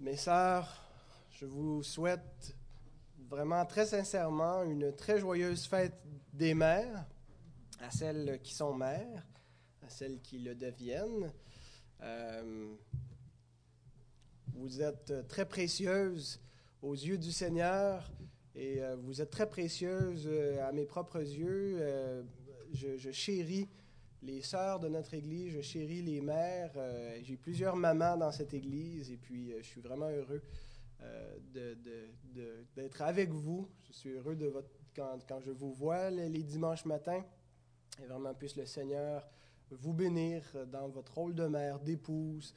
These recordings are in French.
Mes sœurs, je vous souhaite vraiment très sincèrement une très joyeuse fête des mères, à celles qui sont mères, à celles qui le deviennent. Euh, vous êtes très précieuses aux yeux du Seigneur et euh, vous êtes très précieuses euh, à mes propres yeux. je, je chéris les sœurs de notre Église, je chéris les mères. Euh, j'ai plusieurs mamans dans cette Église et puis euh, je suis vraiment heureux euh, d'être avec vous. Je suis heureux de quand, quand je vous vois les, dimanches matins. Et vraiment, puisse le Seigneur vous bénir dans votre rôle de mère, d'épouse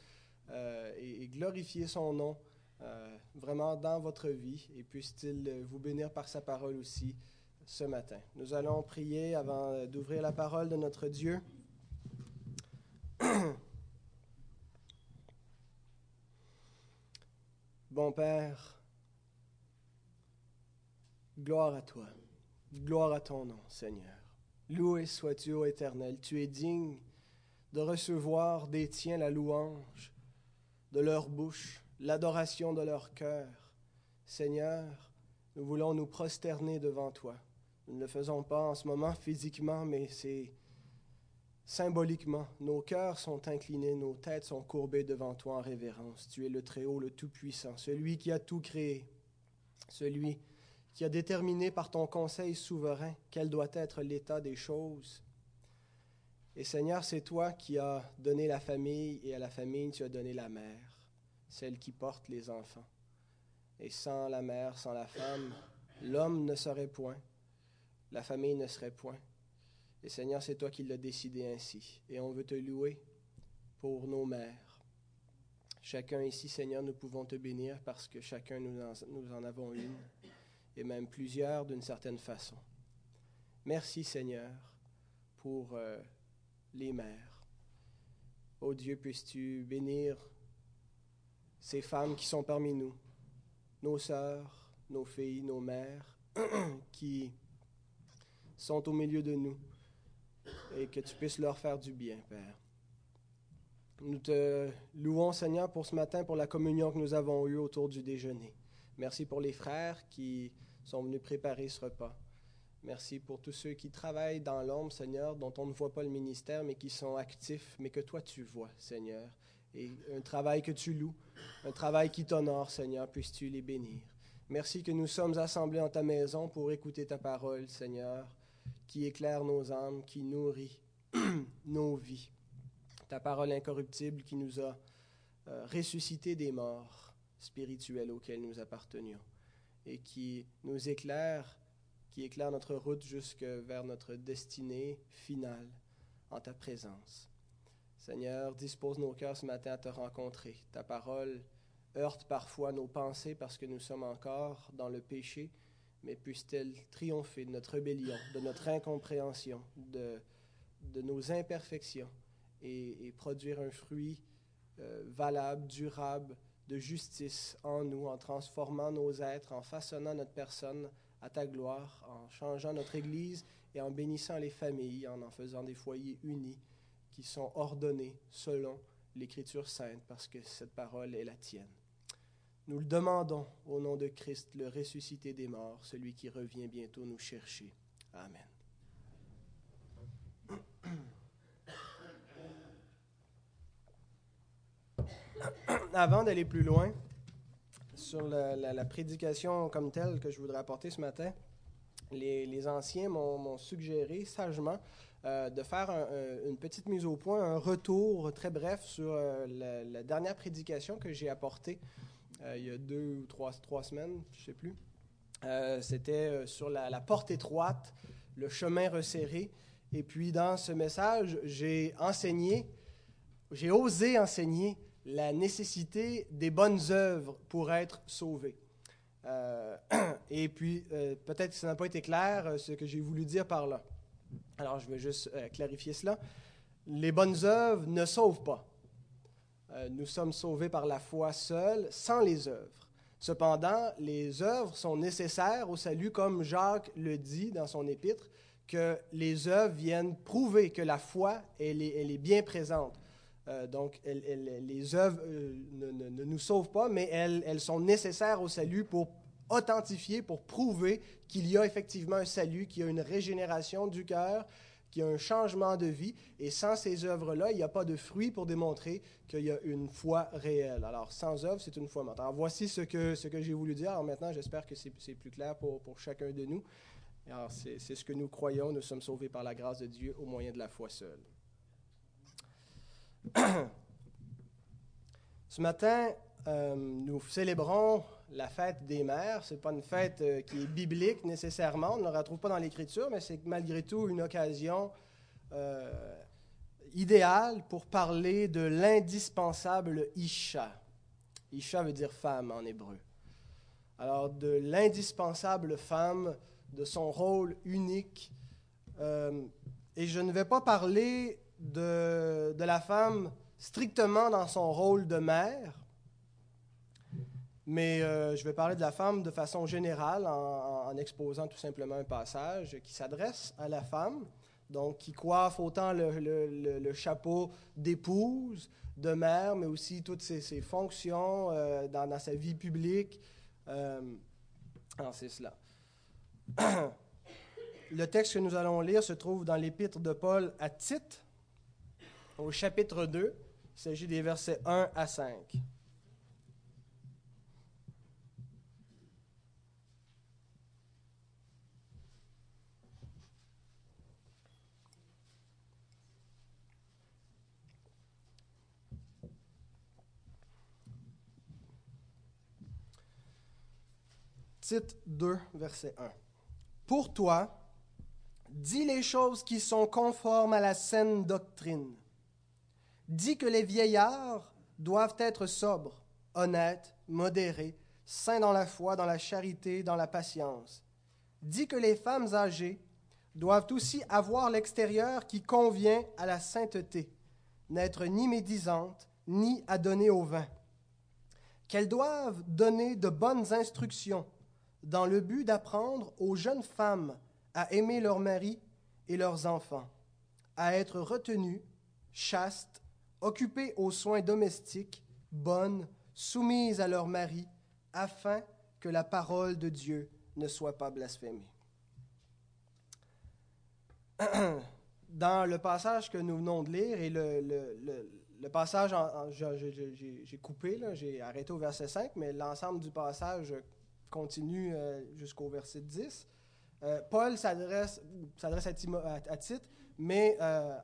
et, et, glorifier son nom vraiment dans votre vie. Et puisse-t-il vous bénir par sa parole aussi ce matin. Nous allons prier avant d'ouvrir la parole de notre Dieu. Bon Père, gloire à toi, gloire à ton nom, Seigneur. Loué sois-tu, ô Éternel, tu es digne de recevoir des tiens la louange de leur bouche, l'adoration de leur cœur. Seigneur, nous voulons nous prosterner devant toi. Nous ne le faisons pas en ce moment physiquement, mais c'est Symboliquement, nos cœurs sont inclinés, nos têtes sont courbées devant toi en révérence. Tu es le Très-Haut, le Tout-Puissant, celui qui a tout créé, celui qui a déterminé par ton conseil souverain quel doit être l'état des choses. Et Seigneur, c'est toi qui as donné la famille et à la famille tu as donné la mère, celle qui porte les enfants. Et sans la mère, sans la femme, l'homme ne serait point, la famille ne serait point. Et Seigneur, c'est toi qui l'as décidé ainsi. Et on veut te louer pour nos mères. Chacun ici, Seigneur, nous pouvons te bénir parce que chacun nous en, avons une, et même plusieurs d'une certaine façon. Merci, Seigneur, pour euh, les mères. Ô Dieu, puisses-tu bénir ces femmes qui sont parmi nous, nos sœurs, nos filles, nos mères, qui sont au milieu de nous et que tu puisses leur faire du bien, Père. Nous te louons, Seigneur, pour ce matin, pour la communion que nous avons eue autour du déjeuner. Merci pour les frères qui sont venus préparer ce repas. Merci pour tous ceux qui travaillent dans l'ombre, Seigneur, dont on ne voit pas le ministère, mais qui sont actifs, mais que toi tu vois, Seigneur. Et un travail que tu loues, un travail qui t'honore, Seigneur, puisses-tu les bénir. Merci que nous sommes assemblés en ta maison pour écouter ta parole, Seigneur qui éclaire nos âmes, qui nourrit nos vies. Ta parole incorruptible qui nous a euh, ressuscité des morts spirituels auxquels nous appartenions et qui nous éclaire, qui éclaire notre route jusque vers notre destinée finale en ta présence. Seigneur, dispose nos cœurs ce matin à te rencontrer. Ta parole heurte parfois nos pensées parce que nous sommes encore dans le péché mais puisse-t-elle triompher de notre rébellion, de notre incompréhension, de, nos imperfections et, produire un fruit euh, valable, durable, de justice en nous, en transformant nos êtres, en façonnant notre personne à ta gloire, en changeant notre Église et en bénissant les familles, en en faisant des foyers unis qui sont ordonnés selon l'Écriture sainte, parce que cette parole est la tienne. Nous le demandons au nom de Christ, le ressuscité des morts, celui qui revient bientôt nous chercher. Amen. Avant d'aller plus loin sur la, prédication comme telle que je voudrais apporter ce matin, les, anciens m'ont suggéré sagement euh, de faire une petite mise au point, un retour très bref sur euh, la, dernière prédication que j'ai apportée il y a deux ou trois, trois semaines, je ne sais plus. Euh, c'était euh, sur la, porte étroite, le chemin resserré. Et puis dans ce message, j'ai enseigné, j'ai osé enseigner la nécessité des bonnes œuvres pour être sauvé. et puis, peut-être que ça n'a pas été clair ce que j'ai voulu dire par là. Alors, je vais juste clarifier cela. Les bonnes œuvres ne sauvent pas. Euh, nous sommes sauvés par la foi seule, sans les œuvres. Cependant, les œuvres sont nécessaires au salut, comme Jacques le dit dans son épître, que les œuvres viennent prouver que la foi, elle est, bien présente Euh, donc, les œuvres euh, ne, nous sauvent pas, mais elles, sont nécessaires au salut pour authentifier, pour prouver qu'il y a effectivement un salut, qu'il y a une régénération du cœur, qu'il y a un changement de vie. Et sans ces œuvres-là, il n'y a pas de fruit pour démontrer qu'il y a une foi réelle. Alors, sans œuvres, c'est une foi morte. Alors, voici ce que, ce que j'ai voulu dire. Alors maintenant, j'espère que c'est plus clair pour, pour chacun de nous. Alors, c'est ce que nous croyons. Nous sommes sauvés par la grâce de Dieu au moyen de la foi seule. Ce matin, euh, nous célébrons la fête des mères. Ce n'est pas une fête euh, qui est biblique nécessairement, on ne la retrouve pas dans l'Écriture, mais c'est malgré tout une occasion euh, idéale pour parler de l'indispensable Isha. Isha veut dire femme en hébreu. Alors, de l'indispensable femme, de son rôle unique. et je ne vais pas parler de, de la femme strictement dans son rôle de mère, mais euh, je vais parler de la femme de façon générale en, exposant tout simplement un passage qui s'adresse à la femme, donc qui coiffe autant le, chapeau d'épouse, de mère, mais aussi toutes ses, fonctions euh, dans, sa vie publique. Euh, c'est cela. le texte que nous allons lire se trouve dans l'épître de Paul à Tite, au chapitre 2. Il s'agit des versets 1 à 5. Tite 2, verset 1. Pour toi, dis les choses qui sont conformes à la saine doctrine. Dis que les vieillards doivent être sobres, honnêtes, modérés, saints dans la foi, dans la charité, dans la patience. Dis que les femmes âgées doivent aussi avoir l'extérieur qui convient à la sainteté, n'être ni médisantes, ni à donner au vin. Qu'elles doivent donner de bonnes instructions dans le but d'apprendre aux jeunes femmes à aimer leurs maris et leurs enfants, à être retenues, chastes, occupées aux soins domestiques, bonnes, soumises à leur mari, afin que la parole de Dieu ne soit pas blasphémée. Dans le passage que nous venons de lire, et le, le, passage, j'ai coupé, j'ai arrêté au verset 5, mais l'ensemble du passage continue euh, jusqu'au verset 10. Euh, Paul s'adresse à, à, Tite, mais euh,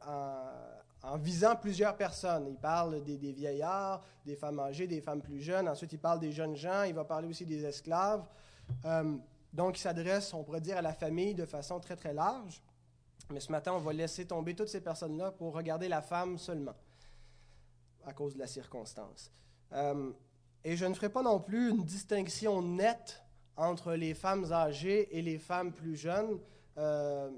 en, visant plusieurs personnes. Il parle des, vieillards, des femmes âgées, des femmes plus jeunes. Ensuite, il parle des jeunes gens. Il va parler aussi des esclaves. donc, il s'adresse, on pourrait dire, à la famille de façon très, très large. Mais ce matin, on va laisser tomber toutes ces personnes-là pour regarder la femme seulement, à cause de la circonstance. Et je ne ferai pas non plus une distinction nette entre les femmes âgées et les femmes plus jeunes, euh,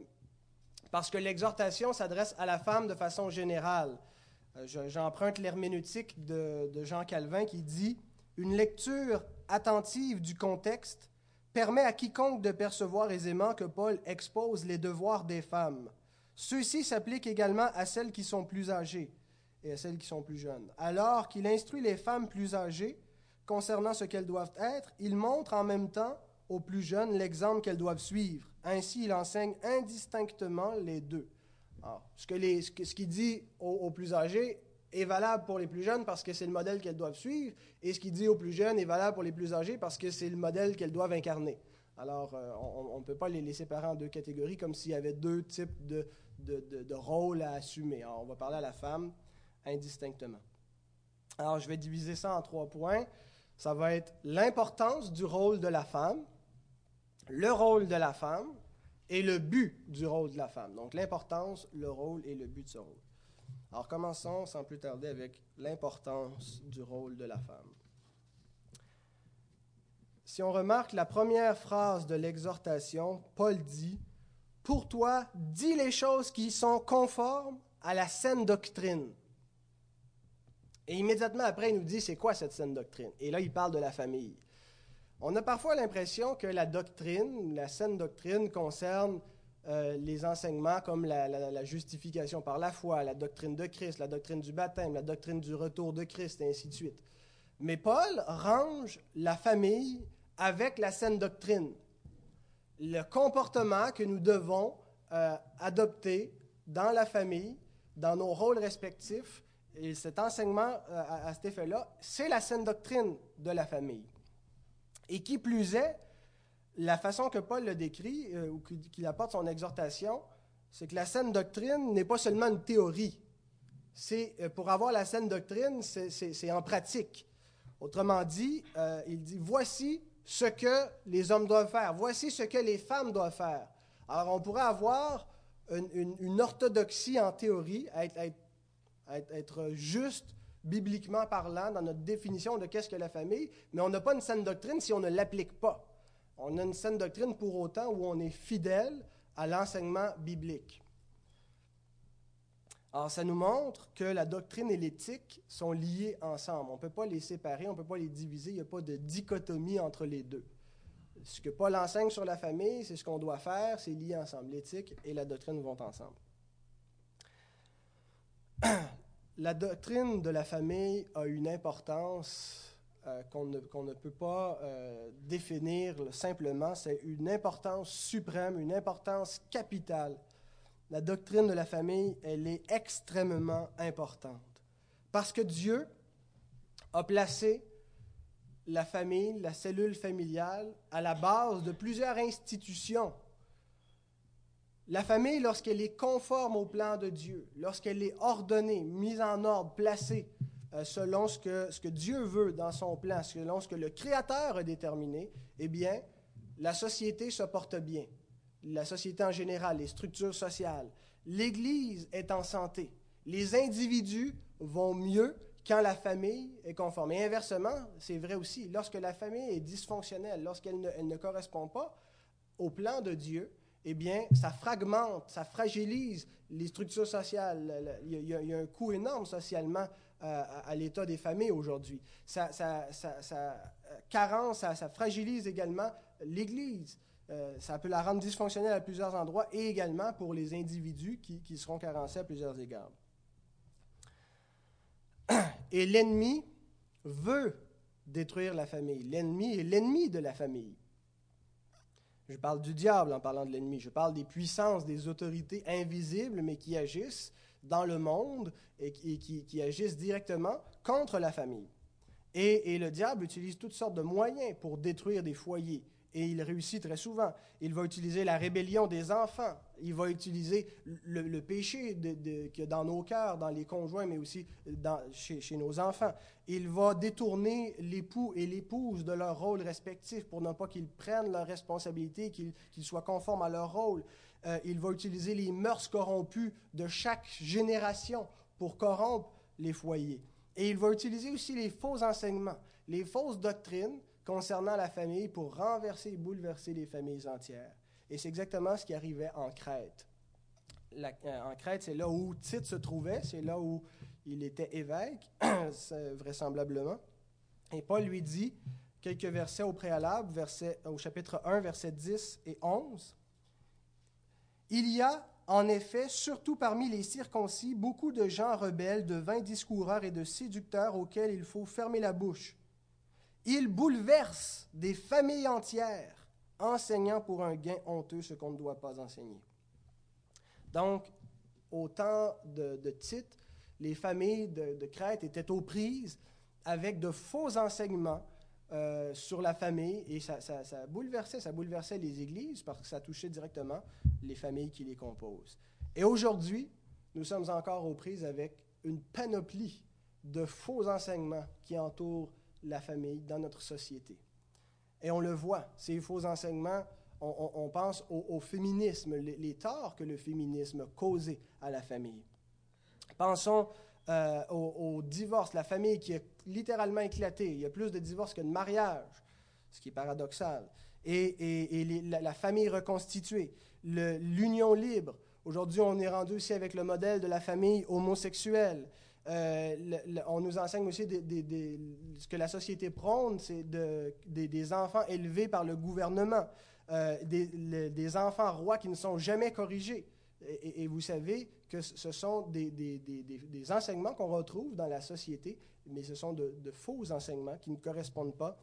parce que l'exhortation s'adresse à la femme de façon générale. Euh, j'emprunte l'herméneutique de, de Jean Calvin qui dit Une lecture attentive du contexte permet à quiconque de percevoir aisément que Paul expose les devoirs des femmes. Ceux-ci s'appliquent également à celles qui sont plus âgées et à celles qui sont plus jeunes. Alors qu'il instruit les femmes plus âgées, concernant ce qu'elles doivent être, il montre en même temps aux plus jeunes l'exemple qu'elles doivent suivre. Ainsi, il enseigne indistinctement les deux. ce qu'il ce, dit aux, plus âgés est valable pour les plus jeunes parce que c'est le modèle qu'elles doivent suivre, et ce qu'il dit aux plus jeunes est valable pour les plus âgés parce que c'est le modèle qu'elles doivent incarner. Alors, euh, on ne peut pas les, séparer en deux catégories comme s'il y avait deux types de, de rôles à assumer. on va parler à la femme indistinctement. Alors, je vais diviser ça en trois points ça va être l'importance du rôle de la femme, le rôle de la femme et le but du rôle de la femme. Donc l'importance, le rôle et le but de ce rôle. Alors commençons sans plus tarder avec l'importance du rôle de la femme. Si on remarque la première phrase de l'exhortation, Paul dit, Pour toi, dis les choses qui sont conformes à la saine doctrine. Et immédiatement après, il nous dit c'est quoi cette saine doctrine? Et là, il parle de la famille. On a parfois l'impression que la doctrine, la saine doctrine, concerne euh, les enseignements comme la, justification par la foi, la doctrine de Christ, la doctrine du baptême, la doctrine du retour de Christ, et ainsi de suite. Mais Paul range la famille avec la saine doctrine, le comportement que nous devons euh, adopter dans la famille, dans nos rôles respectifs. Et cet enseignement euh, à, cet effet-là, c'est la saine doctrine de la famille. Et qui plus est, la façon que Paul le décrit, euh, ou qu'il apporte son exhortation, c'est que la saine doctrine n'est pas seulement une théorie. C'est, pour avoir la saine doctrine, c'est en pratique. Autrement dit, il dit, voici ce que les hommes doivent faire. Voici ce que les femmes doivent faire. Alors, on pourrait avoir une, orthodoxie en théorie, être, juste bibliquement parlant dans notre définition de qu'est-ce que la famille, mais on n'a pas une saine doctrine si on ne l'applique pas. On a une saine doctrine pour autant où on est fidèle à l'enseignement biblique. Alors, ça nous montre que la doctrine et l'éthique sont liées ensemble. On ne peut pas les séparer, on ne peut pas les diviser, il n'y a pas de dichotomie entre les deux. Ce que Paul enseigne sur la famille, c'est ce qu'on doit faire, c'est lié ensemble. L'éthique et la doctrine vont ensemble. La doctrine de la famille a une importance euh, qu'on ne, peut pas euh, définir simplement. C'est une importance suprême, une importance capitale la doctrine de la famille, elle est extrêmement importante. Parce que Dieu a placé la famille, la cellule familiale, à la base de plusieurs institutions. La famille, lorsqu'elle est conforme au plan de Dieu, lorsqu'elle est ordonnée, mise en ordre, placée euh, selon ce que, ce que Dieu veut dans son plan, selon ce que le Créateur a déterminé, eh bien, la société se porte bien la société en général, les structures sociales. L'Église est en santé. Les individus vont mieux quand la famille est conforme. Et inversement, c'est vrai aussi, lorsque la famille est dysfonctionnelle, lorsqu'elle ne, correspond pas au plan de Dieu, eh bien, ça fragmente, ça fragilise les structures sociales. Il y a, un coût énorme socialement euh, à, l'état des familles aujourd'hui. Ça, ça, carence, ça fragilise également l'Église. Euh, ça peut la rendre dysfonctionnelle à plusieurs endroits et également pour les individus qui seront carencés à plusieurs égards. Et l'ennemi veut détruire la famille. L'ennemi est l'ennemi de la famille. Je parle du diable en parlant de l'ennemi. Je parle des puissances, des autorités invisibles, mais qui agissent dans le monde et qui, qui, agissent directement contre la famille. Et, et, le diable utilise toutes sortes de moyens pour détruire des foyers, et il réussit très souvent. Il va utiliser la rébellion des enfants. Il va utiliser le, péché de, que dans nos cœurs, dans les conjoints, mais aussi chez, nos enfants. Il va détourner l'époux et l'épouse de leur rôle respectif pour ne pas qu'ils prennent leurs responsabilités, qu'ils soient conformes à leur rôle. Euh, il va utiliser les mœurs corrompues de chaque génération pour corrompre les foyers. Et il va utiliser aussi les faux enseignements, les fausses doctrines concernant la famille pour renverser et bouleverser les familles entières. Et c'est exactement ce qui arrivait en Crète. Euh, en Crète, c'est là où Tite se trouvait, c'est là où il était évêque, vraisemblablement. Et Paul lui dit quelques versets au préalable, verset, au chapitre 1, versets 10 et 11. Il y a en effet, surtout parmi les circoncis, beaucoup de gens rebelles, de vains discoureurs et de séducteurs auxquels il faut fermer la bouche il bouleverse des familles entières, enseignant pour un gain honteux ce qu'on ne doit pas enseigner. Donc, au temps de, Tite, les familles de, Crète étaient aux prises avec de faux enseignements euh, sur la famille et bouleversait, ça bouleversait les églises parce que ça touchait directement les familles qui les composent. Et aujourd'hui, nous sommes encore aux prises avec une panoplie de faux enseignements qui entourent la famille dans notre société. Et on le voit, ces faux enseignements, on, pense au, féminisme, les, torts que le féminisme a causés à la famille. Pensons euh, au, divorce, la famille qui est littéralement éclatée. Il y a plus de divorces que de mariages, ce qui est paradoxal. Et, la, famille reconstituée, l'union libre. Aujourd'hui, on est rendu aussi avec le modèle de la famille homosexuelle. Euh, on nous enseigne aussi ce que la société prône, c'est des enfants élevés par le gouvernement. euh, des, enfants rois qui ne sont jamais corrigés. Et, vous savez que ce sont des, enseignements qu'on retrouve dans la société, mais ce sont de, faux enseignements qui ne correspondent pas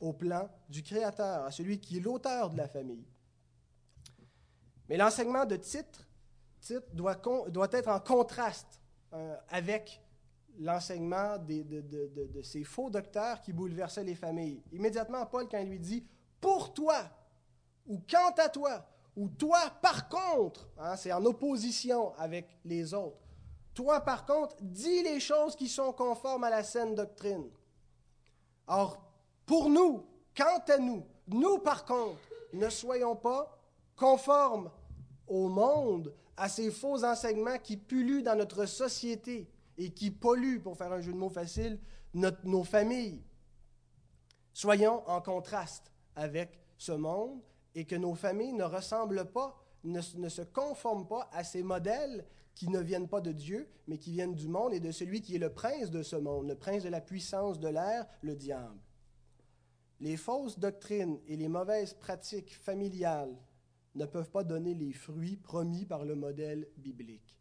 au plan du Créateur, à celui qui est l'auteur de la famille. Mais l'enseignement de titre, titre doit, doit, être en contraste euh, avec l'enseignement de, ces faux docteurs qui bouleversaient les familles. Immédiatement, Paul, quand il lui dit Pour toi, ou quant à toi, ou toi par contre, hein, c'est en opposition avec les autres. Toi par contre, dis les choses qui sont conformes à la saine doctrine. Or, pour nous, quant à nous, nous par contre, ne soyons pas conformes au monde, à ces faux enseignements qui pullulent dans notre société et qui polluent, pour faire un jeu de mots facile, nos familles. Soyons en contraste avec ce monde et que nos familles ne ressemblent pas, ne, se conforment pas à ces modèles qui ne viennent pas de Dieu, mais qui viennent du monde et de celui qui est le prince de ce monde, le prince de la puissance de l'air, le diable. Les fausses doctrines et les mauvaises pratiques familiales ne peuvent pas donner les fruits promis par le modèle biblique.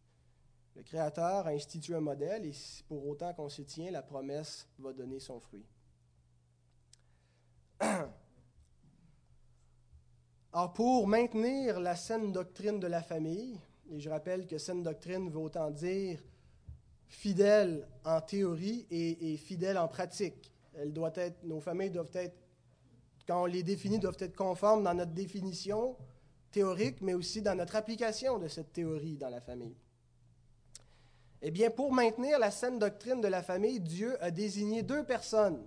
Le Créateur a institué un modèle et pour autant qu'on s'y tient, la promesse va donner son fruit. Alors, pour maintenir la saine doctrine de la famille, et je rappelle que saine doctrine veut autant dire fidèle en théorie et, fidèle en pratique. Elle doit être, nos familles doivent être, quand on les définit, doivent être conformes dans notre définition théorique, mais aussi dans notre application de cette théorie dans la famille. Eh bien, pour maintenir la saine doctrine de la famille, Dieu a désigné deux personnes,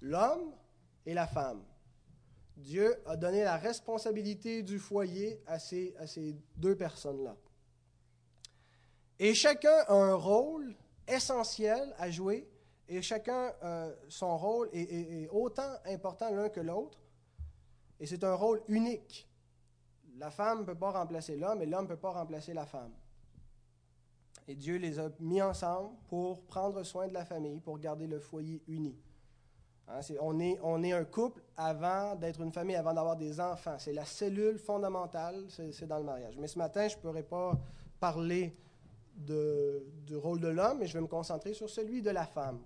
l'homme et la femme. Dieu a donné la responsabilité du foyer à ces, à ces deux personnes-là. Et chacun a un rôle essentiel à jouer, et chacun, euh, son rôle est, autant important l'un que l'autre, et c'est un rôle unique. La femme ne peut pas remplacer l'homme, et l'homme ne peut pas remplacer la femme. Et Dieu les a mis ensemble pour prendre soin de la famille, pour garder le foyer uni. Hein, on, est, un couple avant d'être une famille, avant d'avoir des enfants. C'est la cellule fondamentale, c'est dans le mariage. Mais ce matin, je ne pourrais pas parler du rôle de l'homme, mais je vais me concentrer sur celui de la femme.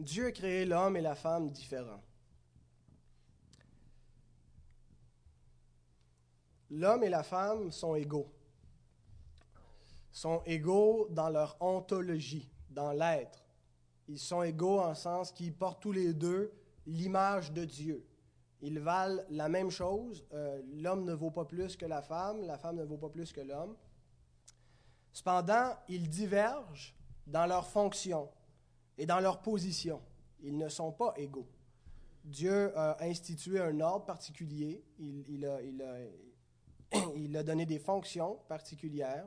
Dieu a créé l'homme et la femme différents. l'homme et la femme sont égaux. Sont égaux dans leur ontologie, dans l'être. Ils sont égaux en sens qu'ils portent tous les deux l'image de Dieu. Ils valent la même chose. Euh, l'homme ne vaut pas plus que la femme, la femme ne vaut pas plus que l'homme. Cependant, ils divergent dans leur fonction et dans leur position. Ils ne sont pas égaux. Dieu a institué un ordre particulier. Il, a, il, a, il a donné des fonctions particulières.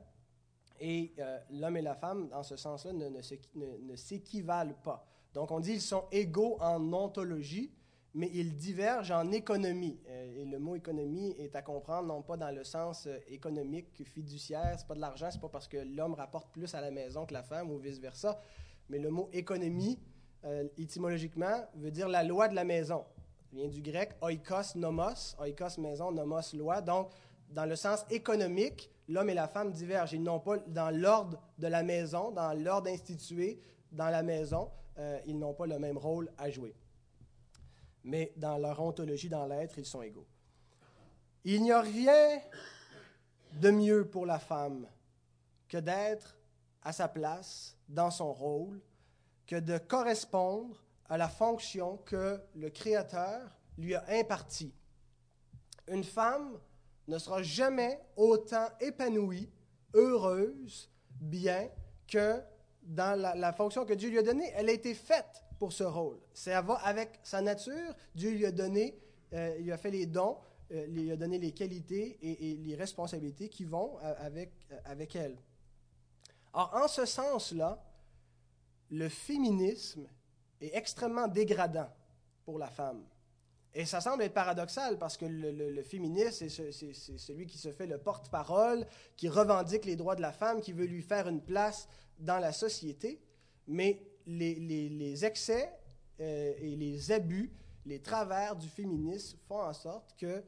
Et euh, l'homme et la femme, dans ce sens-là, ne, ne, s'équivalent pas. Donc, on dit qu'ils sont égaux en ontologie, mais ils divergent en économie. Euh, et le mot économie est à comprendre non pas dans le sens euh, économique, fiduciaire, c'est pas de l'argent, c'est pas parce que l'homme rapporte plus à la maison que la femme ou vice-versa, mais le mot économie, étymologiquement, veut dire la loi de la maison. Il vient du grec oikos nomos, oikos maison, nomos loi. Donc, dans le sens économique, l'homme et la femme divergent. Ils n'ont pas, dans l'ordre de la maison, dans l'ordre institué dans la maison, euh, ils n'ont pas le même rôle à jouer. Mais dans leur ontologie, dans l'être, ils sont égaux. Il n'y a rien de mieux pour la femme que d'être à sa place, dans son rôle, que de correspondre à la fonction que le Créateur lui a impartie. Une femme ne sera jamais autant épanouie, heureuse, bien que dans la, fonction que Dieu lui a donnée. Elle a été faite pour ce rôle. Va avec sa nature. Dieu lui a donné, euh, il lui a fait les dons, euh, il lui a donné les qualités et, les responsabilités qui vont euh, avec, avec elle. Or, en ce sens-là, le féminisme est extrêmement dégradant pour la femme. Et ça semble être paradoxal parce que le, féministe, c'est celui qui se fait le porte-parole, qui revendique les droits de la femme, qui veut lui faire une place dans la société. Mais les, excès euh, et les abus, les travers du féminisme font en sorte que,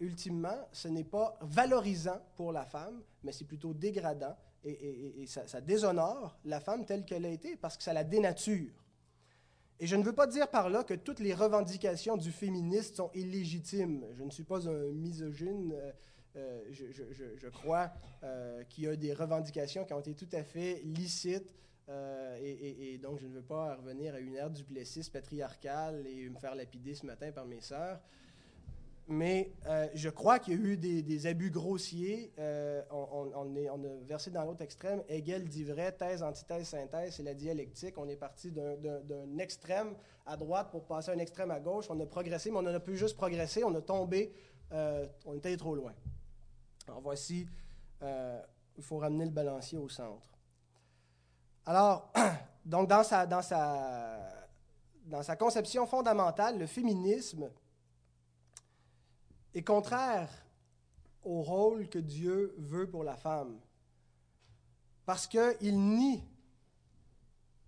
ultimement, ce n'est pas valorisant pour la femme, mais c'est plutôt dégradant et, ça, déshonore la femme telle qu'elle a été parce que ça la dénature. Et je ne veux pas dire par là que toutes les revendications du féministe sont illégitimes. Je ne suis pas un misogyne. Euh, euh, je, crois euh, qu'il y a des revendications qui ont été tout à fait licites. et, donc, je ne veux pas revenir à une ère du plessis patriarcale et me faire lapider ce matin par mes sœurs mais euh, je crois qu'il y a eu des, abus grossiers. Euh, on, est, a versé dans l'autre extrême. Hegel dit vrai, thèse, antithèse, synthèse, c'est la dialectique. On est parti d'un extrême à droite pour passer à un extrême à gauche. On a progressé, mais on a pu juste progresser. On a tombé, euh, on était trop loin. Alors voici, il faut ramener le balancier au centre. Alors, donc dans sa conception fondamentale, le féminisme est contraire au rôle que Dieu veut pour la femme. Parce qu'il nie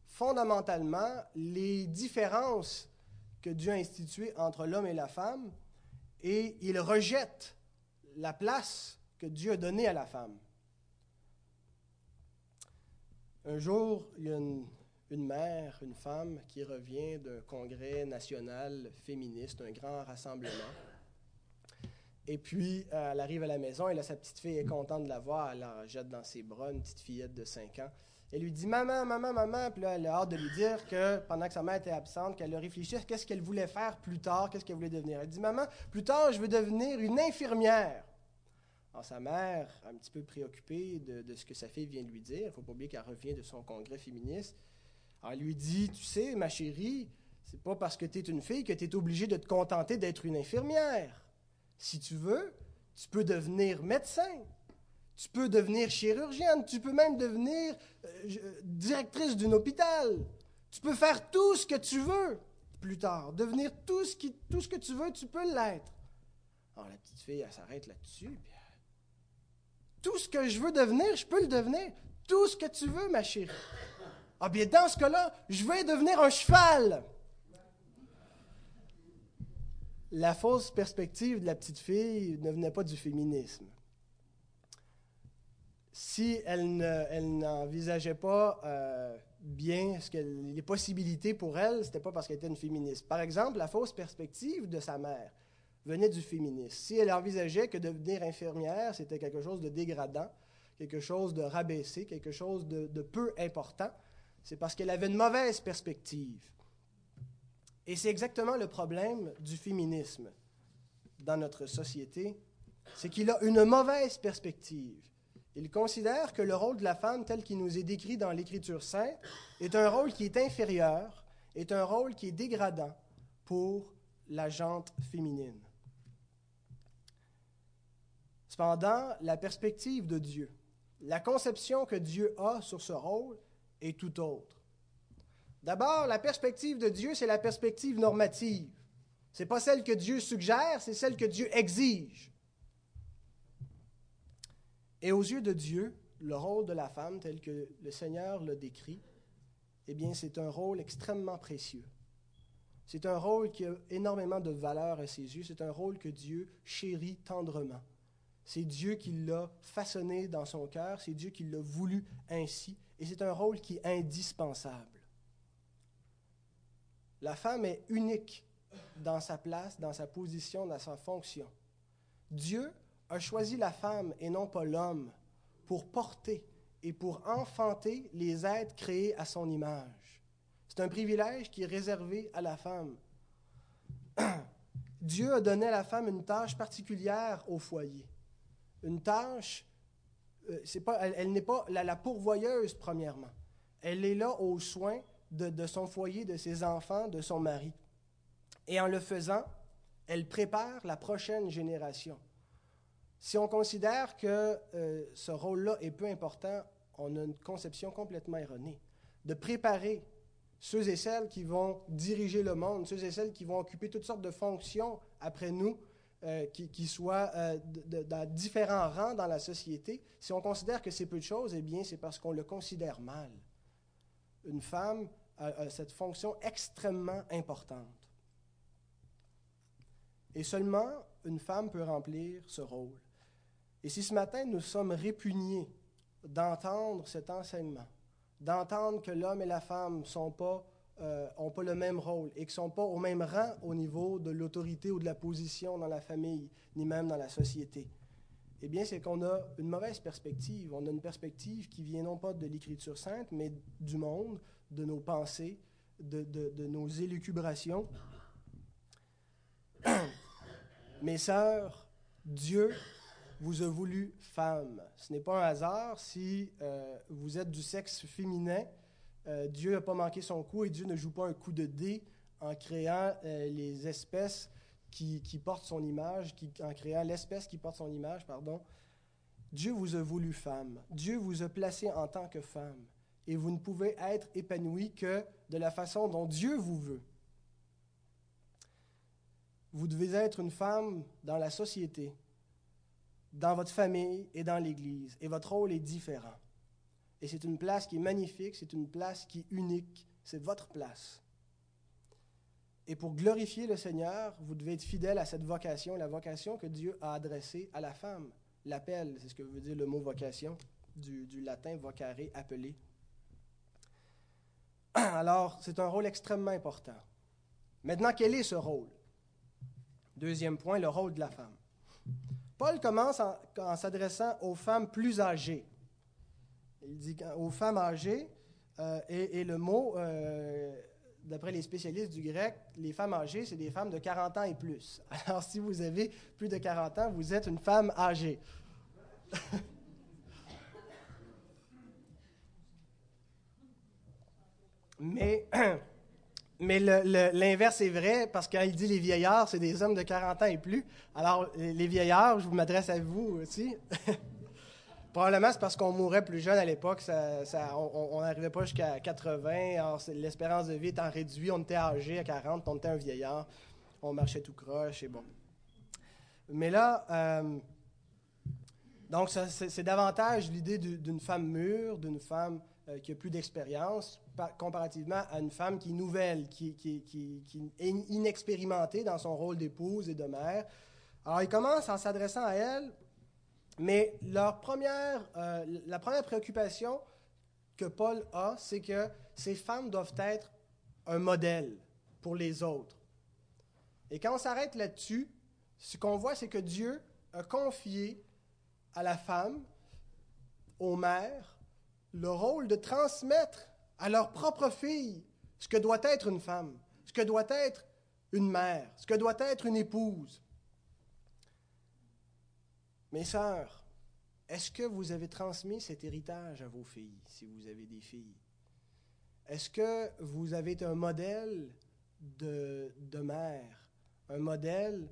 fondamentalement les différences que Dieu a instituées entre l'homme et la femme et il rejette la place que Dieu a donnée à la femme. Un jour, il y a une, mère, une femme qui revient d'un congrès national féministe, un grand rassemblement. Et puis, euh, elle arrive à la maison et là, sa petite fille est contente de la voir. Elle la jette dans ses bras, une petite fillette de 5 ans. Elle lui dit Maman, maman, maman. Puis là, elle a hâte de lui dire que pendant que sa mère était absente, qu'elle a réfléchi à qu'est-ce qu'elle voulait faire plus tard, qu'est-ce qu'elle voulait devenir. Elle dit Maman, plus tard, je veux devenir une infirmière. Alors, sa mère, un petit peu préoccupée de, ce que sa fille vient de lui dire, il ne faut pas oublier qu'elle revient de son congrès féministe. Elle lui dit Tu sais, ma chérie, c'est pas parce que tu es une fille que tu es obligée de te contenter d'être une infirmière. Si tu veux, tu peux devenir médecin, tu peux devenir chirurgienne, tu peux même devenir euh, directrice d'un hôpital. Tu peux faire tout ce que tu veux plus tard. Devenir tout ce, qui, tout ce que tu veux, tu peux l'être. Alors la petite fille, elle s'arrête là-dessus. Tout ce que je veux devenir, je peux le devenir. Tout ce que tu veux, ma chérie. Ah bien, dans ce cas-là, je vais devenir un cheval la fausse perspective de la petite fille ne venait pas du féminisme. Si elle, n'envisageait pas euh, bien ce les possibilités pour elle, ce n'était pas parce qu'elle était une féministe. Par exemple, la fausse perspective de sa mère venait du féminisme. Si elle envisageait que devenir infirmière, c'était quelque chose de dégradant, quelque chose de rabaissé, quelque chose de peu important, c'est parce qu'elle avait une mauvaise perspective. Et c'est exactement le problème du féminisme dans notre société, c'est qu'il a une mauvaise perspective. Il considère que le rôle de la femme tel qu'il nous est décrit dans l'Écriture sainte est un rôle qui est inférieur, est un rôle qui est dégradant pour la jante féminine. Cependant, la perspective de Dieu, la conception que Dieu a sur ce rôle est tout autre. D'abord, la perspective de Dieu, c'est la perspective normative. Ce n'est pas celle que Dieu suggère, c'est celle que Dieu exige. Et aux yeux de Dieu, le rôle de la femme, tel que le Seigneur le décrit, eh bien, c'est un rôle extrêmement précieux. C'est un rôle qui a énormément de valeur à ses yeux. C'est un rôle que Dieu chérit tendrement. C'est Dieu qui l'a façonné dans son cœur. C'est Dieu qui l'a voulu ainsi. Et c'est un rôle qui est indispensable. La femme est unique dans sa place, dans sa position, dans sa fonction. Dieu a choisi la femme et non pas l'homme pour porter et pour enfanter les êtres créés à son image. C'est un privilège qui est réservé à la femme. Dieu a donné à la femme une tâche particulière au foyer. Une tâche, euh, pas, elle, n'est pas la, la pourvoyeuse premièrement. Elle est là aux soins de, son foyer, de ses enfants, de son mari. Et en le faisant, elle prépare la prochaine génération. Si on considère que euh, ce rôle-là est peu important, on a une conception complètement erronée. De préparer ceux et celles qui vont diriger le monde, ceux et celles qui vont occuper toutes sortes de fonctions après nous, euh, qui, soient euh, dans différents rangs dans la société, si on considère que c'est peu de choses, eh bien, c'est parce qu'on le considère mal. Une femme a cette fonction extrêmement importante. Et seulement une femme peut remplir ce rôle. Et si ce matin nous sommes répugnés d'entendre cet enseignement, d'entendre que l'homme et la femme n'ont pas, euh, pas le même rôle et qu'ils ne sont pas au même rang au niveau de l'autorité ou de la position dans la famille, ni même dans la société, eh bien, c'est qu'on a une mauvaise perspective. On a une perspective qui vient non pas de l'Écriture sainte, mais du monde, de nos pensées, de, de nos élucubrations. Mes sœurs, Dieu vous a voulu femme. Ce n'est pas un hasard si euh, vous êtes du sexe féminin. Euh, Dieu n'a pas manqué son coup et Dieu ne joue pas un coup de dé en créant euh, les espèces qui, qui, portent son image, qui, en créant l'espèce qui porte son image, pardon. Dieu vous a voulu femme. Dieu vous a placé en tant que femme. Et vous ne pouvez être épanoui que de la façon dont Dieu vous veut. Vous devez être une femme dans la société, dans votre famille et dans l'Église. Et votre rôle est différent. Et c'est une place qui est magnifique, c'est une place qui est unique, c'est votre place. Et pour glorifier le Seigneur, vous devez être fidèle à cette vocation, la vocation que Dieu a adressée à la femme. L'appel, c'est ce que veut dire le mot vocation, du, latin vocare, appeler. Alors, c'est un rôle extrêmement important. Maintenant, quel est ce rôle? Deuxième point, le rôle de la femme. Paul commence en, s'adressant aux femmes plus âgées. Il dit aux femmes âgées, euh, et, le mot, euh, d'après les spécialistes du grec, les femmes âgées, c'est des femmes de 40 ans et plus. Alors si vous avez plus de 40 ans, vous êtes une femme âgée. Mais Mais l'inverse est vrai parce qu'il dit les vieillards, c'est des hommes de 40 ans et plus. Alors, les vieillards, je vous m'adresse à vous aussi. Probablement, c'est parce qu'on mourait plus jeune à l'époque. on n'arrivait pas jusqu'à 80. L'espérance de vie étant réduite, on était âgé à 40, on était un vieillard. On marchait tout croche et bon. Mais là, euh, donc c'est davantage l'idée d'une femme mûre, d'une femme euh, qui a plus d'expérience, comparativement à une femme qui est nouvelle, qui, est inexpérimentée dans son rôle d'épouse et de mère. Alors, ils commencent en s'adressant à elle, mais leur première, euh, la première préoccupation que Paul a, c'est que ces femmes doivent être un modèle pour les autres. Et quand on s'arrête là-dessus, ce qu'on voit, c'est que Dieu a confié à la femme, aux mères, le rôle de transmettre à leur propre fille ce que doit être une femme, ce que doit être une mère, ce que doit être une épouse. Mes sœurs, est-ce que vous avez transmis cet héritage à vos filles, si vous avez des filles? Est-ce que vous avez un modèle de, de mère, un modèle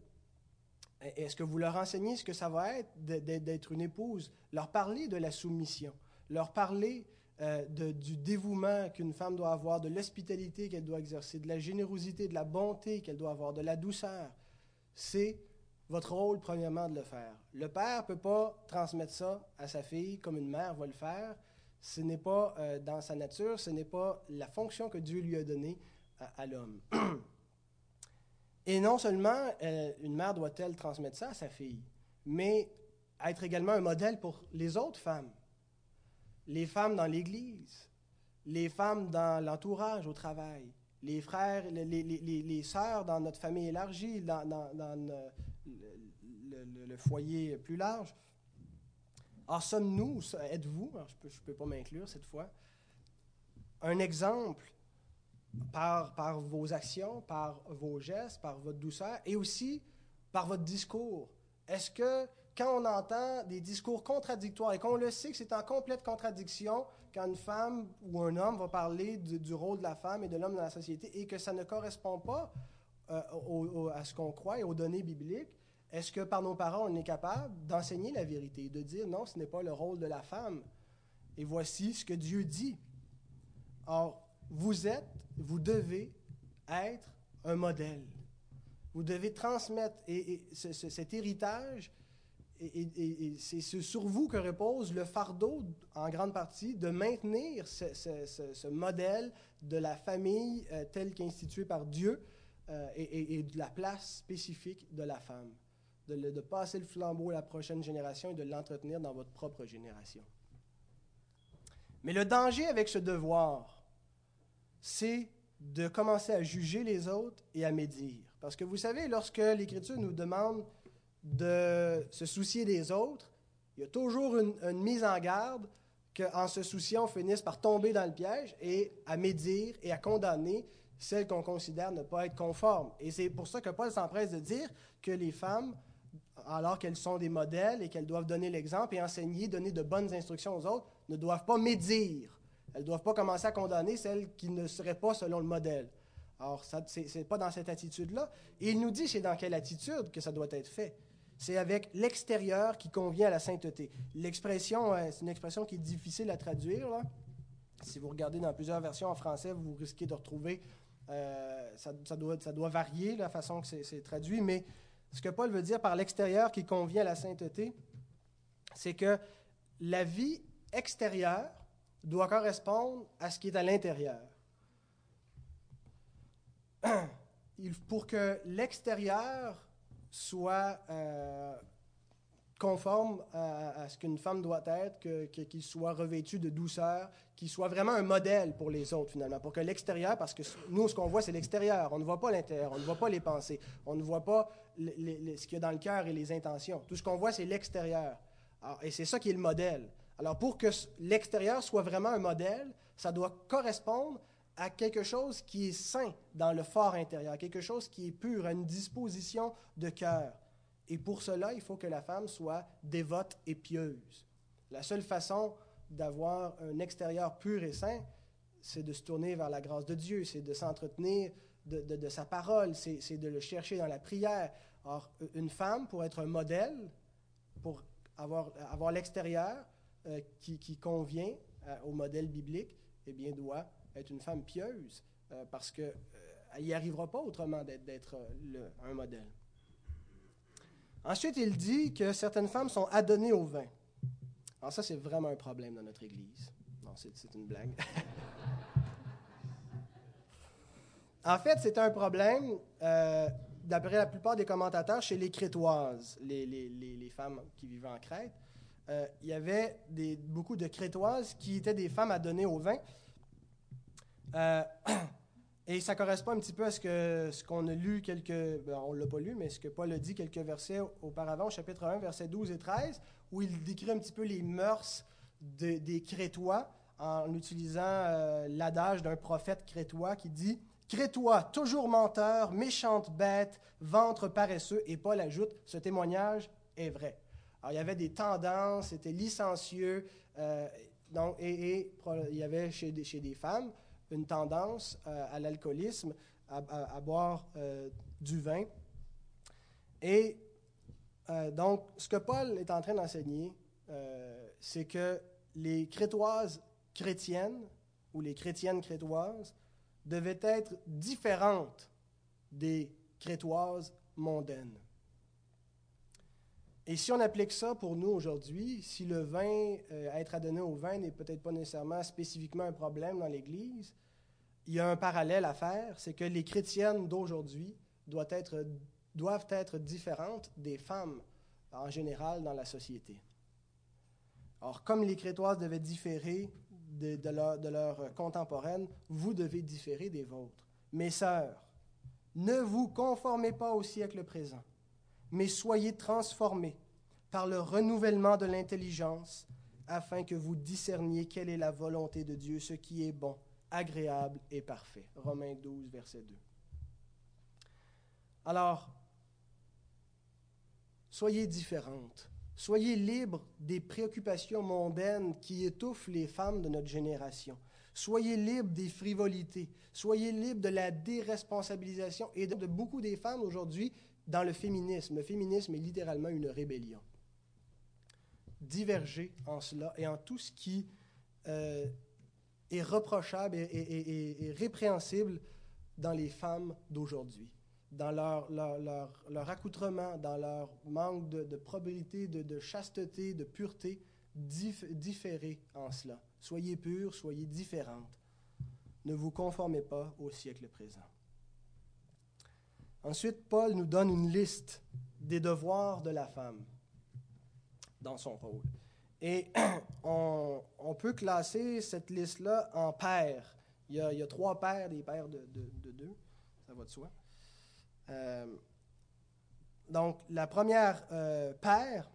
est-ce que vous leur enseignez ce que ça va être d'être une épouse? Leur parler de la soumission leur parler euh, du dévouement qu'une femme doit avoir, de l'hospitalité qu'elle doit exercer, de la générosité, de la bonté qu'elle doit avoir, de la douceur. C'est votre rôle, premièrement, de le faire. Le père ne peut pas transmettre ça à sa fille comme une mère va le faire. Ce n'est pas euh, dans sa nature, ce n'est pas la fonction que Dieu lui a donnée à, l'homme. Et non seulement euh, une mère doit-elle transmettre ça à sa fille, mais être également un modèle pour les autres femmes les femmes dans l'Église, les femmes dans l'entourage au travail, les frères, les, les, les, sœurs dans notre famille élargie, dans, le, foyer plus large. Alors, sommes-nous, êtes-vous, je ne peux, pas m'inclure cette fois, un exemple par, par vos actions, par vos gestes, par votre douceur et aussi par votre discours? Est-ce que quand on entend des discours contradictoires et qu'on le sait que c'est en complète contradiction quand une femme ou un homme va parler du, rôle de la femme et de l'homme dans la société et que ça ne correspond pas euh, à ce qu'on croit et aux données bibliques, est-ce que par nos parents, on est capable d'enseigner la vérité, de dire non, ce n'est pas le rôle de la femme? Et voici ce que Dieu dit? Or, vous êtes, vous devez être un modèle. Vous devez transmettre et, cet héritage, et, c'est sur vous que repose le fardeau, en grande partie, de maintenir ce, modèle de la famille euh, telle qu'instituée par Dieu euh, et, de la place spécifique de la femme. De, de passer le flambeau à la prochaine génération et de l'entretenir dans votre propre génération. Mais le danger avec ce devoir, c'est de commencer à juger les autres et à médire. Parce que vous savez, lorsque l'Écriture nous demande de se soucier des autres, il y a toujours une, mise en garde qu'en se souciant, on finisse par tomber dans le piège et à médire et à condamner celles qu'on considère ne pas être conformes. Et c'est pour ça que Paul s'empresse de dire que les femmes, alors qu'elles sont des modèles et qu'elles doivent donner l'exemple et enseigner, donner de bonnes instructions aux autres, ne doivent pas médire. Elles ne doivent pas commencer à condamner celles qui ne seraient pas selon le modèle. Alors, ce n'est pas dans cette attitude-là. Et il nous dit c'est dans quelle attitude que ça doit être fait. C'est avec l'extérieur qui convient à la sainteté. L'expression, euh, c'est une expression qui est difficile à traduire. Si vous regardez dans plusieurs versions en français, vous risquez de retrouver, euh, ça, doit, ça doit varier la façon que c'est traduit, mais ce que Paul veut dire par l'extérieur qui convient à la sainteté, c'est que la vie extérieure doit correspondre à ce qui est à l'intérieur. Pour que l'extérieur soit euh, conforme à, ce qu'une femme doit être, qu'il soit revêtu de douceur, qu'il soit vraiment un modèle pour les autres finalement, pour que l'extérieur, parce que nous, ce qu'on voit, c'est l'extérieur, on ne voit pas l'intérieur, on ne voit pas les pensées, on ne voit pas ce qu'il y a dans le cœur et les intentions. Tout ce qu'on voit, c'est l'extérieur. Et c'est ça qui est le modèle. Alors pour que l'extérieur soit vraiment un modèle, ça doit correspondre à quelque chose qui est sain dans le fort intérieur, quelque chose qui est pur, à une disposition de cœur. Et pour cela, il faut que la femme soit dévote et pieuse. La seule façon d'avoir un extérieur pur et sain, c'est de se tourner vers la grâce de Dieu, c'est de s'entretenir de, sa parole, c'est de le chercher dans la prière. Or, une femme, pour être un modèle, pour avoir, l'extérieur, euh, qui, convient euh, au modèle biblique, eh bien, doit être une femme pieuse, euh, parce qu'elle n'y arrivera pas autrement d'être un modèle. Ensuite, il dit que certaines femmes sont adonnées au vin. Alors ça, c'est vraiment un problème dans notre Église. Non, c'est une blague. en fait, c'est un problème, d'après la plupart des commentateurs, chez les Crétoises, les, femmes qui vivaient en Crète. Euh, il y avait beaucoup de Crétoises qui étaient des femmes à donner au vin. Euh, et ça correspond un petit peu à ce qu'on ce qu'on a lu quelques... Ben, on ne l'a pas lu, mais ce que Paul a dit quelques versets auparavant, au chapitre 1, versets 12 et 13, où il décrit un petit peu les mœurs des Crétois en utilisant euh, l'adage d'un prophète crétois qui dit Crétois, toujours menteur, méchante bête, ventre paresseux. Et Paul ajoute Ce témoignage est vrai. Alors, il y avait des tendances, c'était licencieux. Euh, donc, et, il y avait chez des, chez des femmes une tendance euh, à l'alcoolisme, à, boire euh, du vin. Et donc, ce que Paul est en train d'enseigner, c'est que les crétoises chrétiennes ou les chrétiennes crétoises devaient être différentes des crétoises mondaines. Et si on applique ça pour nous aujourd'hui, si le vin, euh, être adonné au vin n'est peut-être pas nécessairement spécifiquement un problème dans l'Église, il y a un parallèle à faire, c'est que les chrétiennes d'aujourd'hui doivent être, différentes des femmes en général dans la société. Or, comme les crétoises devaient différer de, leurs leur contemporaines, vous devez différer des vôtres. Mes sœurs, ne vous conformez pas au siècle présent mais soyez transformés par le renouvellement de l'intelligence, afin que vous discerniez quelle est la volonté de Dieu, ce qui est bon, agréable et parfait. Romains 12, verset 2. Alors, soyez différentes. Soyez libres des préoccupations mondaines qui étouffent les femmes de notre génération. Soyez libres des frivolités. Soyez libres de la déresponsabilisation et de beaucoup des femmes aujourd'hui dans le féminisme. Le féminisme est littéralement une rébellion. Diverger en cela et en tout ce qui euh, est reprochable et, répréhensible dans les femmes d'aujourd'hui, dans leur, leur, accoutrement, dans leur manque de, probabilité, de, chasteté, de pureté, différez en cela. Soyez purs, soyez différentes. Ne vous conformez pas au siècle présent. Ensuite, Paul nous donne une liste des devoirs de la femme dans son rôle. Et on, peut classer cette liste-là en paires. Il y, a, trois paires, des paires de, deux, ça va de soi. Euh, donc, la première euh, paire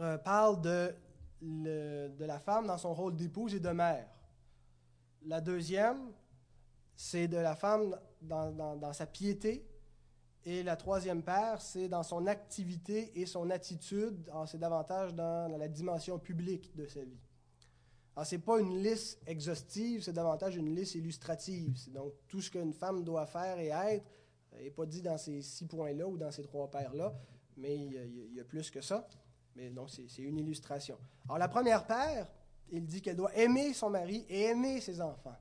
euh, parle de, de la femme dans son rôle d'épouse et de mère. La deuxième, c'est de la femme dans, sa piété et la troisième paire, c'est dans son activité et son attitude. C'est davantage dans, la dimension publique de sa vie. Alors, ce n'est pas une liste exhaustive, c'est davantage une liste illustrative. C'est donc tout ce qu'une femme doit faire et être n'est pas dit dans ces six points-là ou dans ces trois paires-là, mais il y, a, plus que ça. Mais donc, c'est une illustration. Alors, la première paire, il dit qu'elle doit aimer son mari et aimer ses enfants.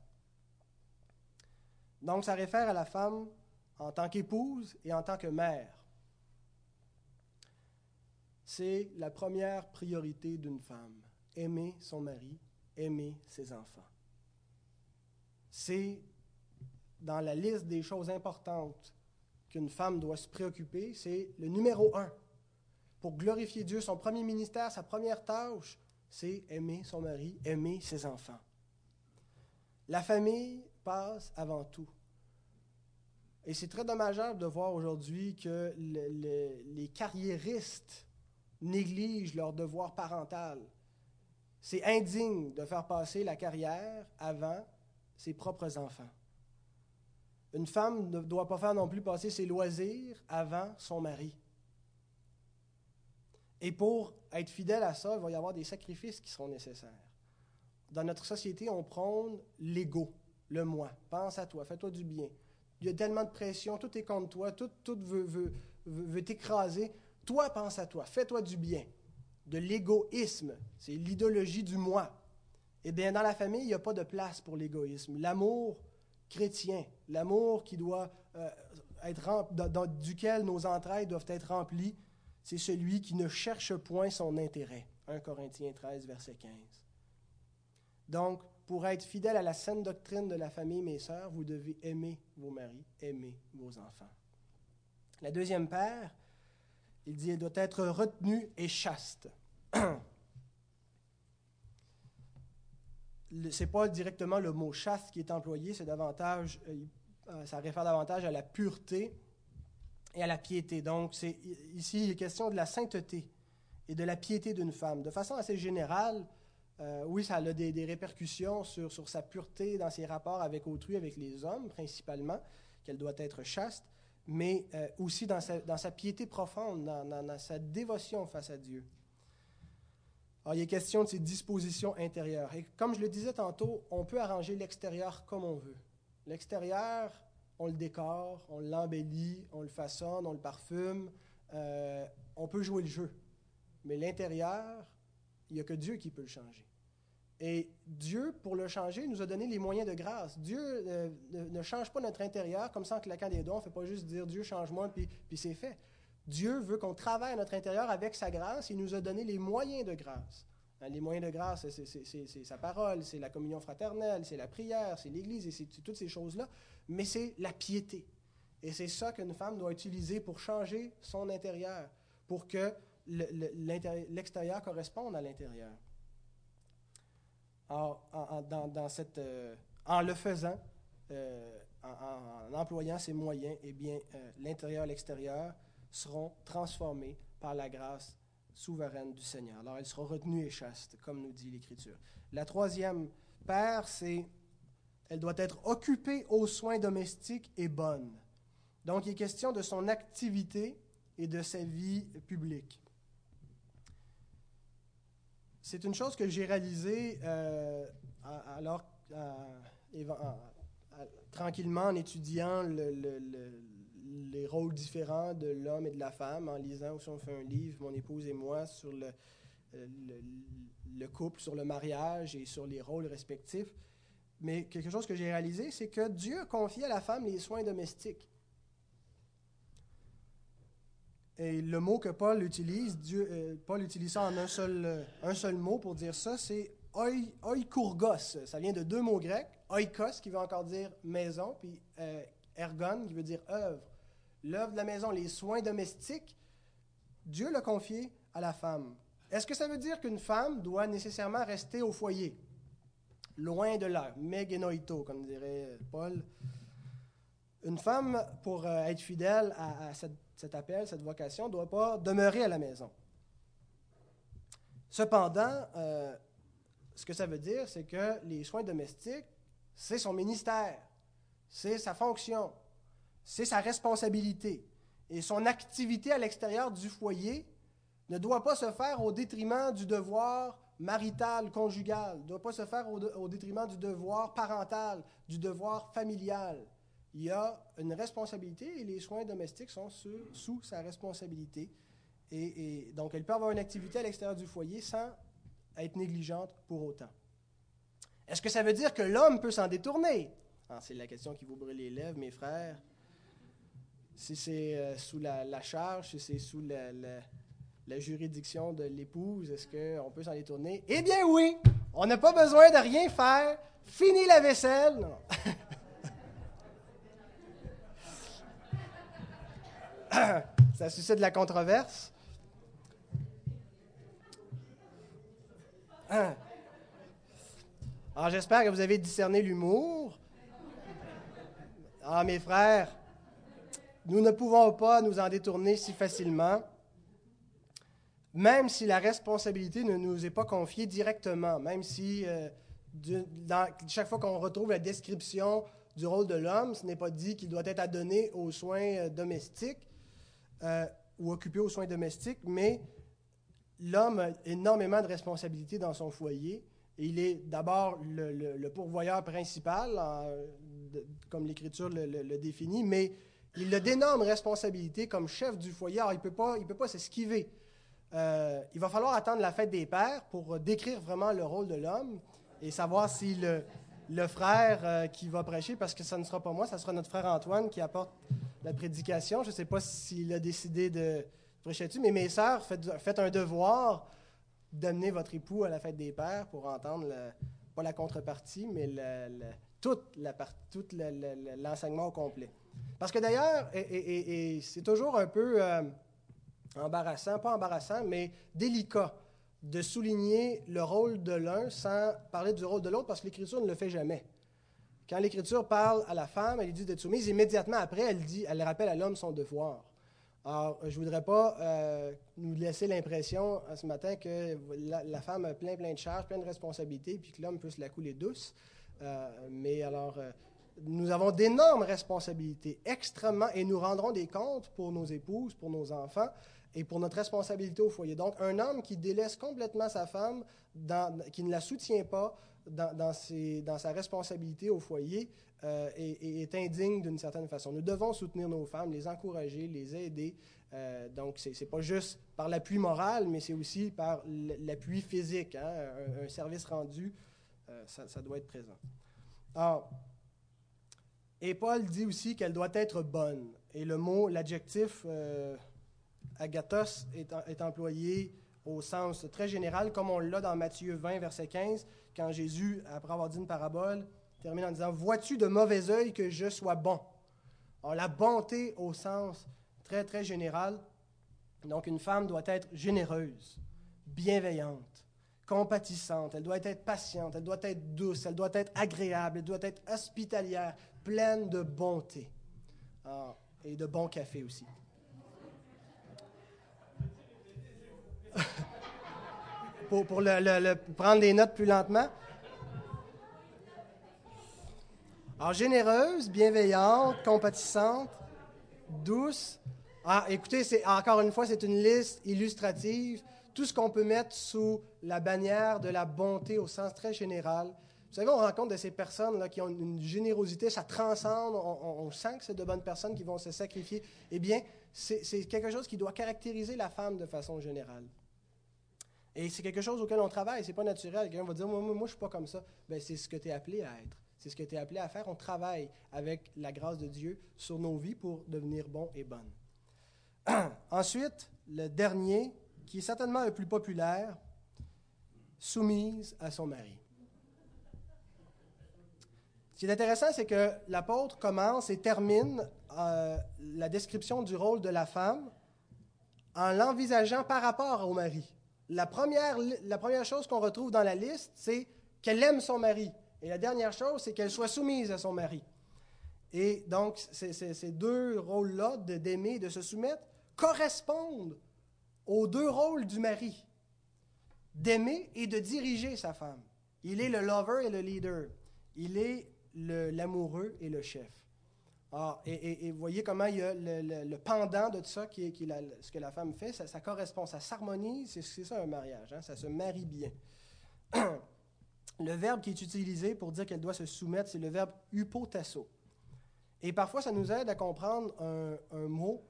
Donc, ça réfère à la femme en tant qu'épouse et en tant que mère. C'est la première priorité d'une femme, aimer son mari, aimer ses enfants. C'est dans la liste des choses importantes qu'une femme doit se préoccuper, c'est le numéro un. Pour glorifier Dieu, son premier ministère, sa première tâche, c'est aimer son mari, aimer ses enfants. La famille avant tout. Et c'est très dommageable de voir aujourd'hui que les carriéristes négligent leur devoir parental. C'est indigne de faire passer la carrière avant ses propres enfants. Une femme ne doit pas faire non plus passer ses loisirs avant son mari. Et pour être fidèle à ça, il va y avoir des sacrifices qui seront nécessaires. Dans notre société, on prône l'ego, le moi. Pense à toi, fais-toi du bien. Il y a tellement de pression, tout est contre toi, tout, tout veut, veut, t'écraser. Toi, pense à toi, fais-toi du bien. De l'égoïsme, c'est l'idéologie du moi. Eh bien, dans la famille, il n'y a pas de place pour l'égoïsme. L'amour chrétien, l'amour qui doit euh, être dans, duquel nos entrailles doivent être remplies, c'est celui qui ne cherche point son intérêt. 1 Corinthiens 13, verset 15. Donc, pour être fidèle à la saine doctrine de la famille, mes sœurs, vous devez aimer vos maris, aimer vos enfants. La deuxième paire, il dit, elle doit être retenue et chaste. Ce n'est pas directement le mot chaste qui est employé, c'est davantage, euh, euh, ça réfère davantage à la pureté et à la piété. Donc, ici il est question de la sainteté et de la piété d'une femme. De façon assez générale, euh, oui, ça a des, répercussions sur, sa pureté dans ses rapports avec autrui, avec les hommes principalement, qu'elle doit être chaste, mais euh, aussi dans sa, piété profonde, dans, sa dévotion face à Dieu. Alors, il est question de ses dispositions intérieures. Et comme je le disais tantôt, on peut arranger l'extérieur comme on veut. L'extérieur, on le décore, on l'embellit, on le façonne, on le parfume, euh, on peut jouer le jeu. Mais l'intérieur, il n'y a que Dieu qui peut le changer. Et Dieu, pour le changer, nous a donné les moyens de grâce. Dieu euh, ne, change pas notre intérieur comme ça en claquant des doigts. On ne fait pas juste dire Dieu change-moi, puis, puis c'est fait. Dieu veut qu'on travaille à notre intérieur avec sa grâce. Il nous a donné les moyens de grâce. Hein, les moyens de grâce, c'est sa parole, c'est la communion fraternelle, c'est la prière, c'est l'Église, et c'est toutes ces choses-là. Mais c'est la piété. Et c'est ça qu'une femme doit utiliser pour changer son intérieur, pour que l'extérieur corresponde à l'intérieur euh, en le faisant, euh, en, employant ces moyens, eh bien, euh, l'intérieur et l'extérieur seront transformés par la grâce souveraine du Seigneur. Alors, elle sera retenue et chaste, comme nous dit l'Écriture. La troisième paire, c'est elle doit être occupée aux soins domestiques et bonne. Donc, il est question de son activité et de sa vie publique. C'est une chose que j'ai réalisée euh, alors, tranquillement en étudiant les rôles différents de l'homme et de la femme, en lisant aussi on fait un livre, mon épouse et moi, sur le, couple, sur le mariage et sur les rôles respectifs. Mais quelque chose que j'ai réalisé, c'est que Dieu confie à la femme les soins domestiques. Et le mot que Paul utilise, euh, Paul utilise ça en un seul, euh, un seul mot pour dire ça, c'est oikourgos. Ça vient de deux mots grecs, oikos qui veut encore dire maison, puis euh, ergon qui veut dire œuvre. L'œuvre de la maison, les soins domestiques, Dieu l'a confié à la femme. Est-ce que ça veut dire qu'une femme doit nécessairement rester au foyer? Loin de là, megenoito, comme dirait Paul. Une femme, pour être fidèle à, cet appel, cette vocation, ne doit pas demeurer à la maison. Cependant, euh, ce que ça veut dire, c'est que les soins domestiques, c'est son ministère, c'est sa fonction, c'est sa responsabilité. Et son activité à l'extérieur du foyer ne doit pas se faire au détriment du devoir marital, conjugal, ne doit pas se faire au détriment du devoir parental, du devoir familial il y a une responsabilité et les soins domestiques sont sous, sa responsabilité. Et, donc, elle peut avoir une activité à l'extérieur du foyer sans être négligente pour autant. Est-ce que ça veut dire que l'homme peut s'en détourner? Ah, c'est la question qui vous brûle les lèvres, mes frères. Si c'est euh, sous la, charge, si c'est sous la, juridiction de l'épouse, est-ce qu'on peut s'en détourner? Eh bien oui! On n'a pas besoin de rien faire. Fini la vaisselle. ça suscite de la controverse. Alors, j'espère que vous avez discerné l'humour. Ah, mes frères, nous ne pouvons pas nous en détourner si facilement, même si la responsabilité ne nous est pas confiée directement, même si euh, chaque fois qu'on retrouve la description du rôle de l'homme, ce n'est pas dit qu'il doit être adonné aux soins euh, domestiques, euh, ou occupé aux soins domestiques, mais l'homme a énormément de responsabilités dans son foyer. Il est d'abord le, pourvoyeur principal, comme l'Écriture le, définit, mais il a d'énormes responsabilités comme chef du foyer. Alors, il ne peut pas, peut pas s'esquiver. Euh, il va falloir attendre la fête des pères pour décrire vraiment le rôle de l'homme et savoir si le, le frère euh, qui va prêcher, parce que ça ne sera pas moi, ça sera notre frère Antoine qui apporte la prédication. Je ne sais pas s'il a décidé de prêcher dessus, mais mes sœurs, faites, un devoir d'amener votre époux à la fête des pères pour entendre, pas la contrepartie, mais tout l'enseignement complet. Parce que d'ailleurs, et, c'est toujours un peu euh, embarrassant, pas embarrassant, mais délicat de souligner le rôle de l'un sans parler du rôle de l'autre, parce que l'Écriture ne le fait jamais. Quand l'Écriture parle à la femme, elle lui dit d'être soumise, immédiatement après, elle, dit, elle rappelle à l'homme son devoir. Alors, je ne voudrais pas euh, nous laisser l'impression ce matin que la, femme a plein, plein de charges, plein de responsabilités, puis que l'homme peut se la couler douce. Euh, mais alors, euh, nous avons d'énormes responsabilités, extrêmement, et nous rendrons des comptes pour nos épouses, pour nos enfants et pour notre responsabilité au foyer. Donc, un homme qui délaisse complètement sa femme, qui ne la soutient pas, dans, sa responsabilité au foyer euh, est, indigne d'une certaine façon. Nous devons soutenir nos femmes, les encourager, les aider. Euh, donc, ce n'est pas juste par l'appui moral, mais c'est aussi par l'appui physique. Hein. Un, service rendu, euh, ça, doit être présent. Et Paul dit aussi qu'elle doit être bonne. Et le mot, l'adjectif agathos est employé au sens très général, comme on l'a dans Matthieu 20, verset 15, quand Jésus, après avoir dit une parabole, termine en disant Vois-tu de mauvais œil que je sois bon? La bonté au sens très, très général. Donc, une femme doit être généreuse, bienveillante, compatissante, elle doit être patiente, elle doit être douce, elle doit être agréable, elle doit être hospitalière, pleine de bonté. Ah, et de bon café aussi. Pour, prendre des notes plus lentement. Alors, généreuse, bienveillante, compatissante, douce. Ah, écoutez, c'est, encore une fois, c'est une liste illustrative. Tout ce qu'on peut mettre sous la bannière de la bonté au sens très général. Vous savez, on rencontre de ces personnes-là qui ont une générosité, ça transcende, on, sent que c'est de bonnes personnes qui vont se sacrifier. Eh bien, c'est quelque chose qui doit caractériser la femme de façon générale. Et c'est quelque chose auquel on travaille, c'est pas naturel. Quelqu'un va dire, moi, moi, moi je suis pas comme ça. Ben, c'est ce que tu es appelé à être. C'est ce que tu es appelé à faire. On travaille avec la grâce de Dieu sur nos vies pour devenir bon et bonnes. Ensuite, le dernier, qui est certainement le plus populaire, soumise à son mari. Ce qui est intéressant, c'est que l'apôtre commence et termine euh, la description du rôle de la femme en l'envisageant par rapport au mari. La première, chose qu'on retrouve dans la liste, c'est qu'elle aime son mari. Et la dernière chose, c'est qu'elle soit soumise à son mari. Et donc, ces deux rôles-là, d'aimer et de se soumettre, correspondent aux deux rôles du mari, d'aimer et de diriger sa femme. Il est le lover et le leader. Il est l'amoureux et le chef. Ah, et, vous voyez comment il y a le, pendant de tout ça, qui est, ce que la femme fait, ça, correspond, ça s'harmonise, c'est ça un mariage, hein, ça se marie bien. le verbe qui est utilisé pour dire qu'elle doit se soumettre, c'est le verbe hypotasso. Et parfois, ça nous aide à comprendre un, mot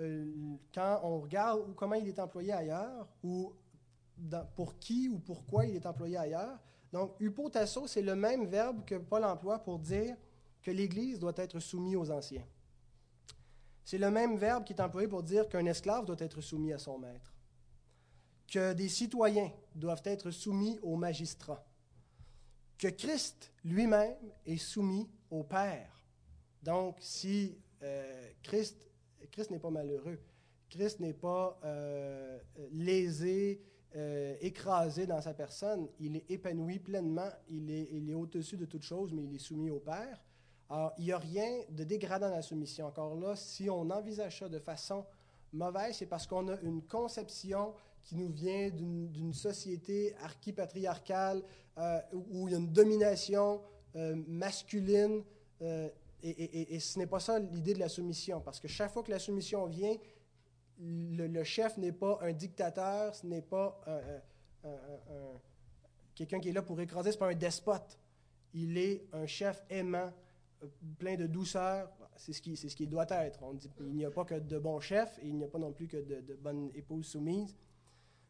euh, quand on regarde comment il est employé ailleurs, ou pour qui ou pourquoi il est employé ailleurs. Donc, hypotasso, c'est le même verbe que Paul emploie pour dire que l'Église doit être soumise aux anciens. C'est le même verbe qui est employé pour dire qu'un esclave doit être soumis à son maître, que des citoyens doivent être soumis aux magistrats, que Christ lui-même est soumis au Père. Donc, si euh, Christ, Christ n'est pas malheureux, Christ n'est pas euh, lésé, euh, écrasé dans sa personne, il est épanoui pleinement, il est, il est au-dessus de toute chose, mais il est soumis au Père. Alors, il n'y a rien de dégradant dans la soumission. Encore là, si on envisage ça de façon mauvaise, c'est parce qu'on a une conception qui nous vient d'une société archipatriarcale euh, où il y a une domination euh, masculine. et, ce n'est pas ça l'idée de la soumission, parce que chaque fois que la soumission vient, le, chef n'est pas un dictateur, ce n'est pas quelqu'un qui est là pour écraser, ce n'est pas un despote. Il est un chef aimant, euh, plein de douceur. C'est ce, qui, ce qui doit être. On dit, il n'y a pas que de bons chefs et il n'y a pas non plus que de, bonnes épouses soumises.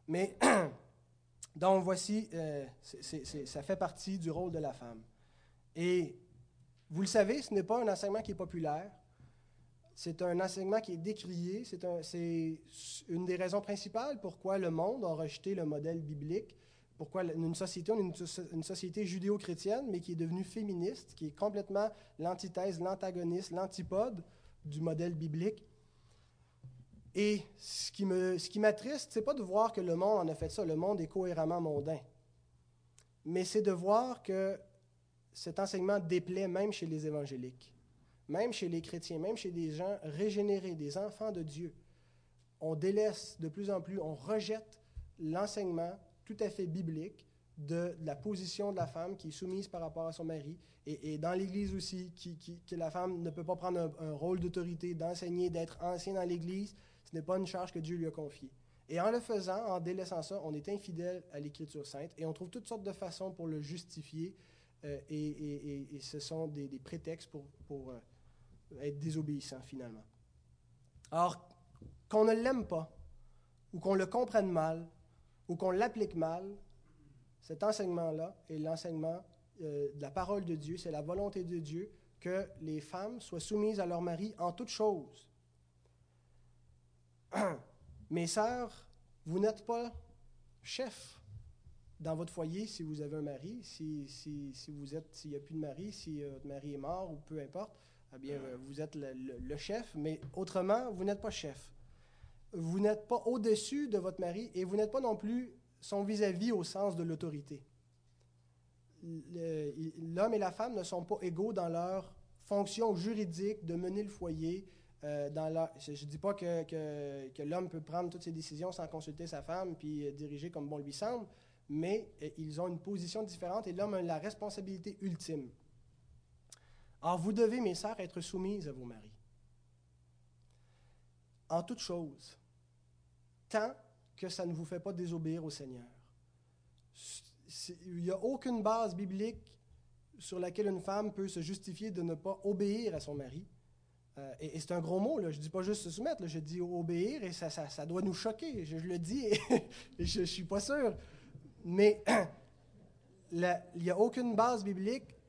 Mais, donc voici, euh, ça fait partie du rôle de la femme. Et vous le savez, ce n'est pas un enseignement qui est populaire. C'est un enseignement qui est décrié. C'est une des raisons principales pourquoi le monde a rejeté le modèle biblique. Pourquoi une société, une, société judéo-chrétienne, mais qui est devenue féministe, qui est complètement l'antithèse, l'antagoniste, l'antipode du modèle biblique. Et ce qui, me, ce qui m'attriste, c'est pas de voir que le monde en a fait ça. Le monde est cohéremment mondain. Mais c'est de voir que cet enseignement déplaît même chez les évangéliques même chez les chrétiens, même chez des gens régénérés, des enfants de Dieu, on délaisse de plus en plus, on rejette l'enseignement tout à fait biblique de, la position de la femme qui est soumise par rapport à son mari, et, dans l'Église aussi, que la femme ne peut pas prendre un, rôle d'autorité, d'enseigner, d'être ancien dans l'Église, ce n'est pas une charge que Dieu lui a confiée. Et en le faisant, en délaissant ça, on est infidèle à l'Écriture sainte, et on trouve toutes sortes de façons pour le justifier, euh, et, ce sont des, prétextes pour, pour euh, être désobéissant finalement. Alors, qu'on ne l'aime pas, ou qu'on le comprenne mal, ou qu'on l'applique mal, cet enseignement-là est l'enseignement euh, de la parole de Dieu, c'est la volonté de Dieu que les femmes soient soumises à leur mari en toutes choses. Mes sœurs, vous n'êtes pas chef dans votre foyer si vous avez un mari, si, si, si vous êtes, s'il n'y a plus de mari, si euh, votre mari est mort ou peu importe eh bien, euh, vous êtes le, chef, mais autrement, vous n'êtes pas chef. Vous n'êtes pas au-dessus de votre mari et vous n'êtes pas non plus son vis-à-vis au sens de l'autorité. L'homme et la femme ne sont pas égaux dans leur fonction juridique de mener le foyer. Euh, je ne dis pas que, l'homme peut prendre toutes ses décisions sans consulter sa femme puis euh, diriger comme bon lui semble, mais ils ont une position différente et l'homme a la responsabilité ultime. Or, vous devez, mes sœurs, être soumises à vos maris. En toute chose, tant que ça ne vous fait pas désobéir au Seigneur. Il n'y a aucune base biblique sur laquelle une femme peut se justifier de ne pas obéir à son mari. euh, et, c'est un gros mot, là. je ne dis pas juste se soumettre, je dis obéir et ça, ça, doit nous choquer. Je, le dis et, je ne suis pas sûr. Mais il n'y a aucune base biblique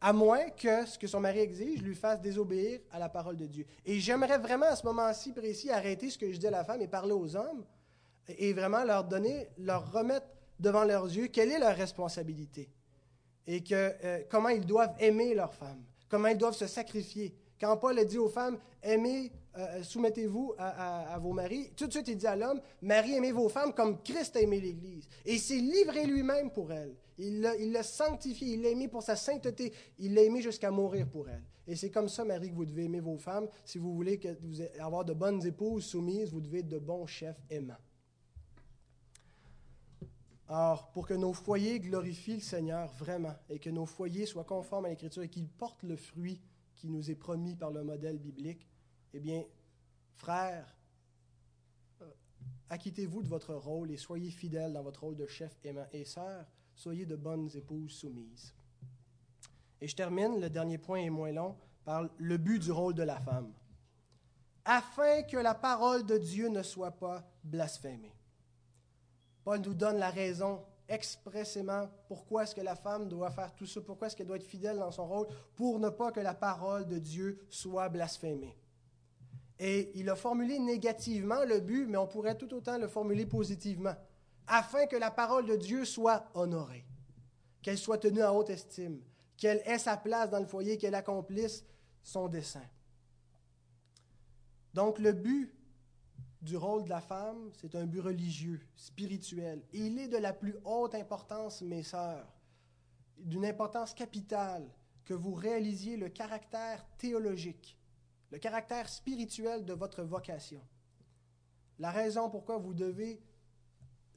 à moins que ce que son mari exige lui fasse désobéir à la parole de Dieu. Et j'aimerais vraiment à ce moment-ci précis arrêter ce que je dis à la femme et parler aux hommes et vraiment leur donner, leur remettre devant leurs yeux quelle est leur responsabilité et que, euh, comment ils doivent aimer leur femme, comment ils doivent se sacrifier, quand Paul a dit aux femmes, aimez, euh, soumettez-vous à, vos maris, tout de suite il dit à l'homme, Marie, aimez vos femmes comme Christ a aimé l'Église. Et s'est livré lui-même pour elle. Il l'a sanctifié, il l'a aimé pour sa sainteté, il l'a aimé jusqu'à mourir pour elle. Et c'est comme ça, Marie, que vous devez aimer vos femmes. Si vous voulez que vous avoir de bonnes épouses soumises, vous devez être de bons chefs aimants. Alors, pour que nos foyers glorifient le Seigneur vraiment et que nos foyers soient conformes à l'Écriture et qu'ils portent le fruit qui nous est promis par le modèle biblique, eh bien, frères, euh, acquittez-vous de votre rôle et soyez fidèles dans votre rôle de chef aimant. Et sœurs, soyez de bonnes épouses soumises. Et je termine, le dernier point est moins long, par le but du rôle de la femme. Afin que la parole de Dieu ne soit pas blasphémée. Paul nous donne la raison expressément pourquoi est-ce que la femme doit faire tout ça, pourquoi est-ce qu'elle doit être fidèle dans son rôle, pour ne pas que la parole de Dieu soit blasphémée. Et il a formulé négativement le but, mais on pourrait tout autant le formuler positivement, afin que la parole de Dieu soit honorée, qu'elle soit tenue en haute estime, qu'elle ait sa place dans le foyer, qu'elle accomplisse son dessein. Donc le but du rôle de la femme, c'est un but religieux, spirituel. Et il est de la plus haute importance, mes sœurs, d'une importance capitale, que vous réalisiez le caractère théologique, le caractère spirituel de votre vocation. La raison pourquoi vous devez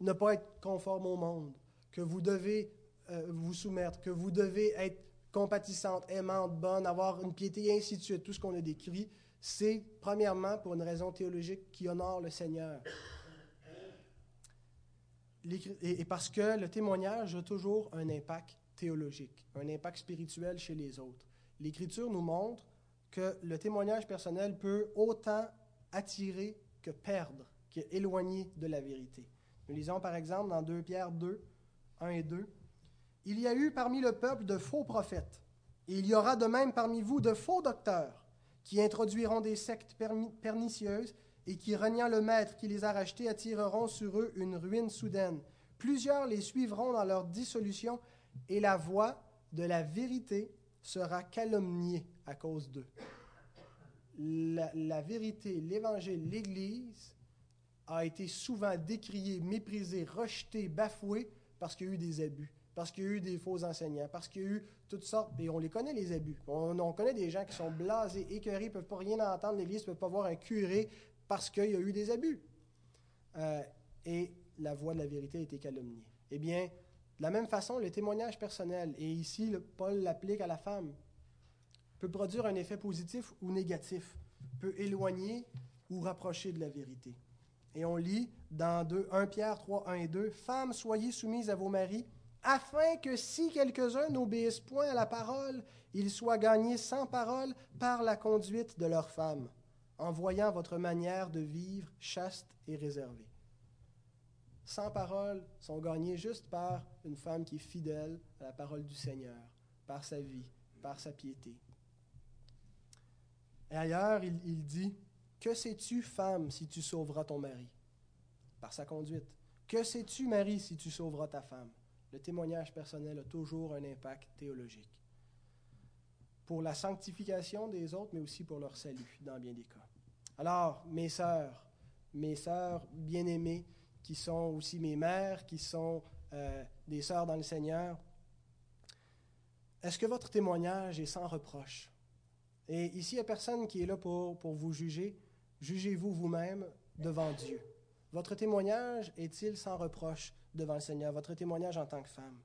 ne pas être conforme au monde, que vous devez euh, vous soumettre, que vous devez être compatissante, aimante, bonne, avoir une piété, et ainsi de suite, tout ce qu'on a décrit, c'est premièrement pour une raison théologique qui honore le Seigneur. Et parce que le témoignage a toujours un impact théologique, un impact spirituel chez les autres. L'Écriture nous montre que le témoignage personnel peut autant attirer que perdre, qu'éloigner de la vérité. Nous lisons par exemple dans 2 Pierre 2, 1 et 2. Il y a eu parmi le peuple de faux prophètes, et il y aura de même parmi vous de faux docteurs qui introduiront des sectes pernicieuses et qui, reniant le maître qui les a rachetés, attireront sur eux une ruine soudaine. Plusieurs les suivront dans leur dissolution et la voix de la vérité sera calomniée à cause d'eux. La, la, vérité, l'Évangile, l'Église a été souvent décriée, méprisée, rejetée, bafouée parce qu'il y a eu des abus parce qu'il y a eu des faux enseignants, parce qu'il y a eu toutes sortes, et on les connaît, les abus. On, connaît des gens qui sont blasés, écœurés, ne peuvent pas rien entendre, l'Église ne peut pas voir un curé parce qu'il y a eu des abus. Euh, et la voix de la vérité a été calomniée. Eh bien, de la même façon, le témoignage personnel, et ici, Paul l'applique à la femme, peut produire un effet positif ou négatif, peut éloigner ou rapprocher de la vérité. Et on lit dans 2, 1 Pierre 3, 1 et 2, Femmes, soyez soumises à vos maris afin que si quelques-uns n'obéissent point à la parole, ils soient gagnés sans parole par la conduite de leurs femmes, en voyant votre manière de vivre chaste et réservée. Sans parole sont gagnés juste par une femme qui est fidèle à la parole du Seigneur, par sa vie, par sa piété. Et ailleurs, il, il dit, Que sais-tu, femme, si tu sauveras ton mari? Par sa conduite. Que sais-tu, mari, si tu sauveras ta femme? Le témoignage personnel a toujours un impact théologique. Pour la sanctification des autres, mais aussi pour leur salut, dans bien des cas. Alors, mes sœurs, mes sœurs bien-aimées, qui sont aussi mes mères, qui sont euh, des sœurs dans le Seigneur, est-ce que votre témoignage est sans reproche? Et ici, il n'y a personne qui est là pour, pour vous juger. Jugez-vous vous-même devant Dieu. Votre témoignage est-il sans reproche devant le Seigneur, votre témoignage en tant que femme?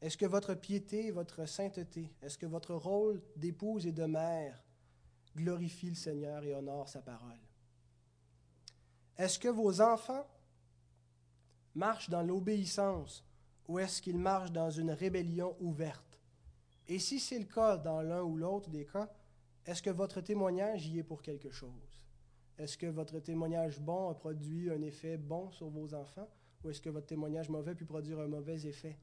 Est-ce que votre piété, votre sainteté, est-ce que votre rôle d'épouse et de mère glorifie le Seigneur et honore sa parole? Est-ce que vos enfants marchent dans l'obéissance ou est-ce qu'ils marchent dans une rébellion ouverte? Et si c'est le cas dans l'un ou l'autre des cas, Est-ce que votre témoignage y est pour quelque chose? Est-ce que votre témoignage bon a produit un effet bon sur vos enfants ou est-ce que votre témoignage mauvais pu produire un mauvais effet?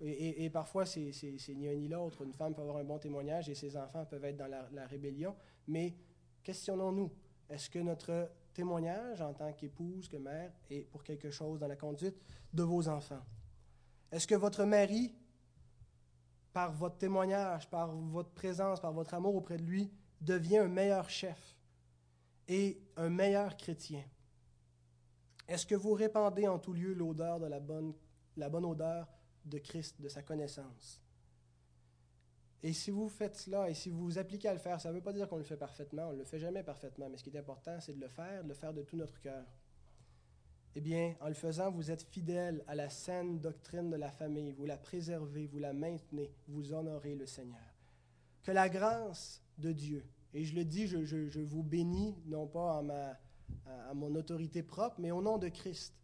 Et, parfois, c'est ni un ni l'autre. Une femme peut avoir un bon témoignage et ses enfants peuvent être dans la rébellion. Mais questionnons-nous, est-ce que notre témoignage en tant qu'épouse, que mère, est pour quelque chose dans la conduite de vos enfants? Est-ce que votre mari, par votre témoignage, par votre présence, par votre amour auprès de lui, devient un meilleur chef? Et un meilleur chrétien? Est-ce que vous répandez en tout lieu l'odeur de la bonne, la bonne odeur de Christ, de sa connaissance? Et si vous faites cela et si vous vous appliquez à le faire, ça ne veut pas dire qu'on le fait parfaitement, on ne le fait jamais parfaitement, mais ce qui est important, c'est de le faire, de le faire de tout notre cœur. Eh bien, en le faisant, vous êtes fidèle à la saine doctrine de la famille, vous la préservez, vous la maintenez, vous honorez le Seigneur. Que la grâce de Dieu, et je le dis, je, vous bénis, non pas à, mon autorité propre, mais au nom de Christ,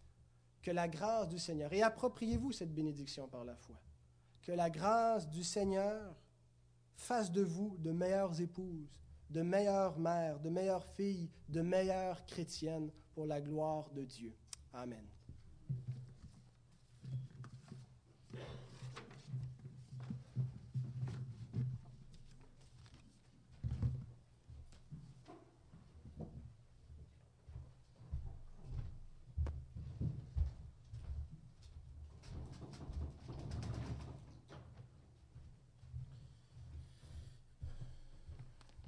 que la grâce du Seigneur, et appropriez-vous cette bénédiction par la foi, que la grâce du Seigneur fasse de vous de meilleures épouses, de meilleures mères, de meilleures filles, de meilleures chrétiennes pour la gloire de Dieu. Amen.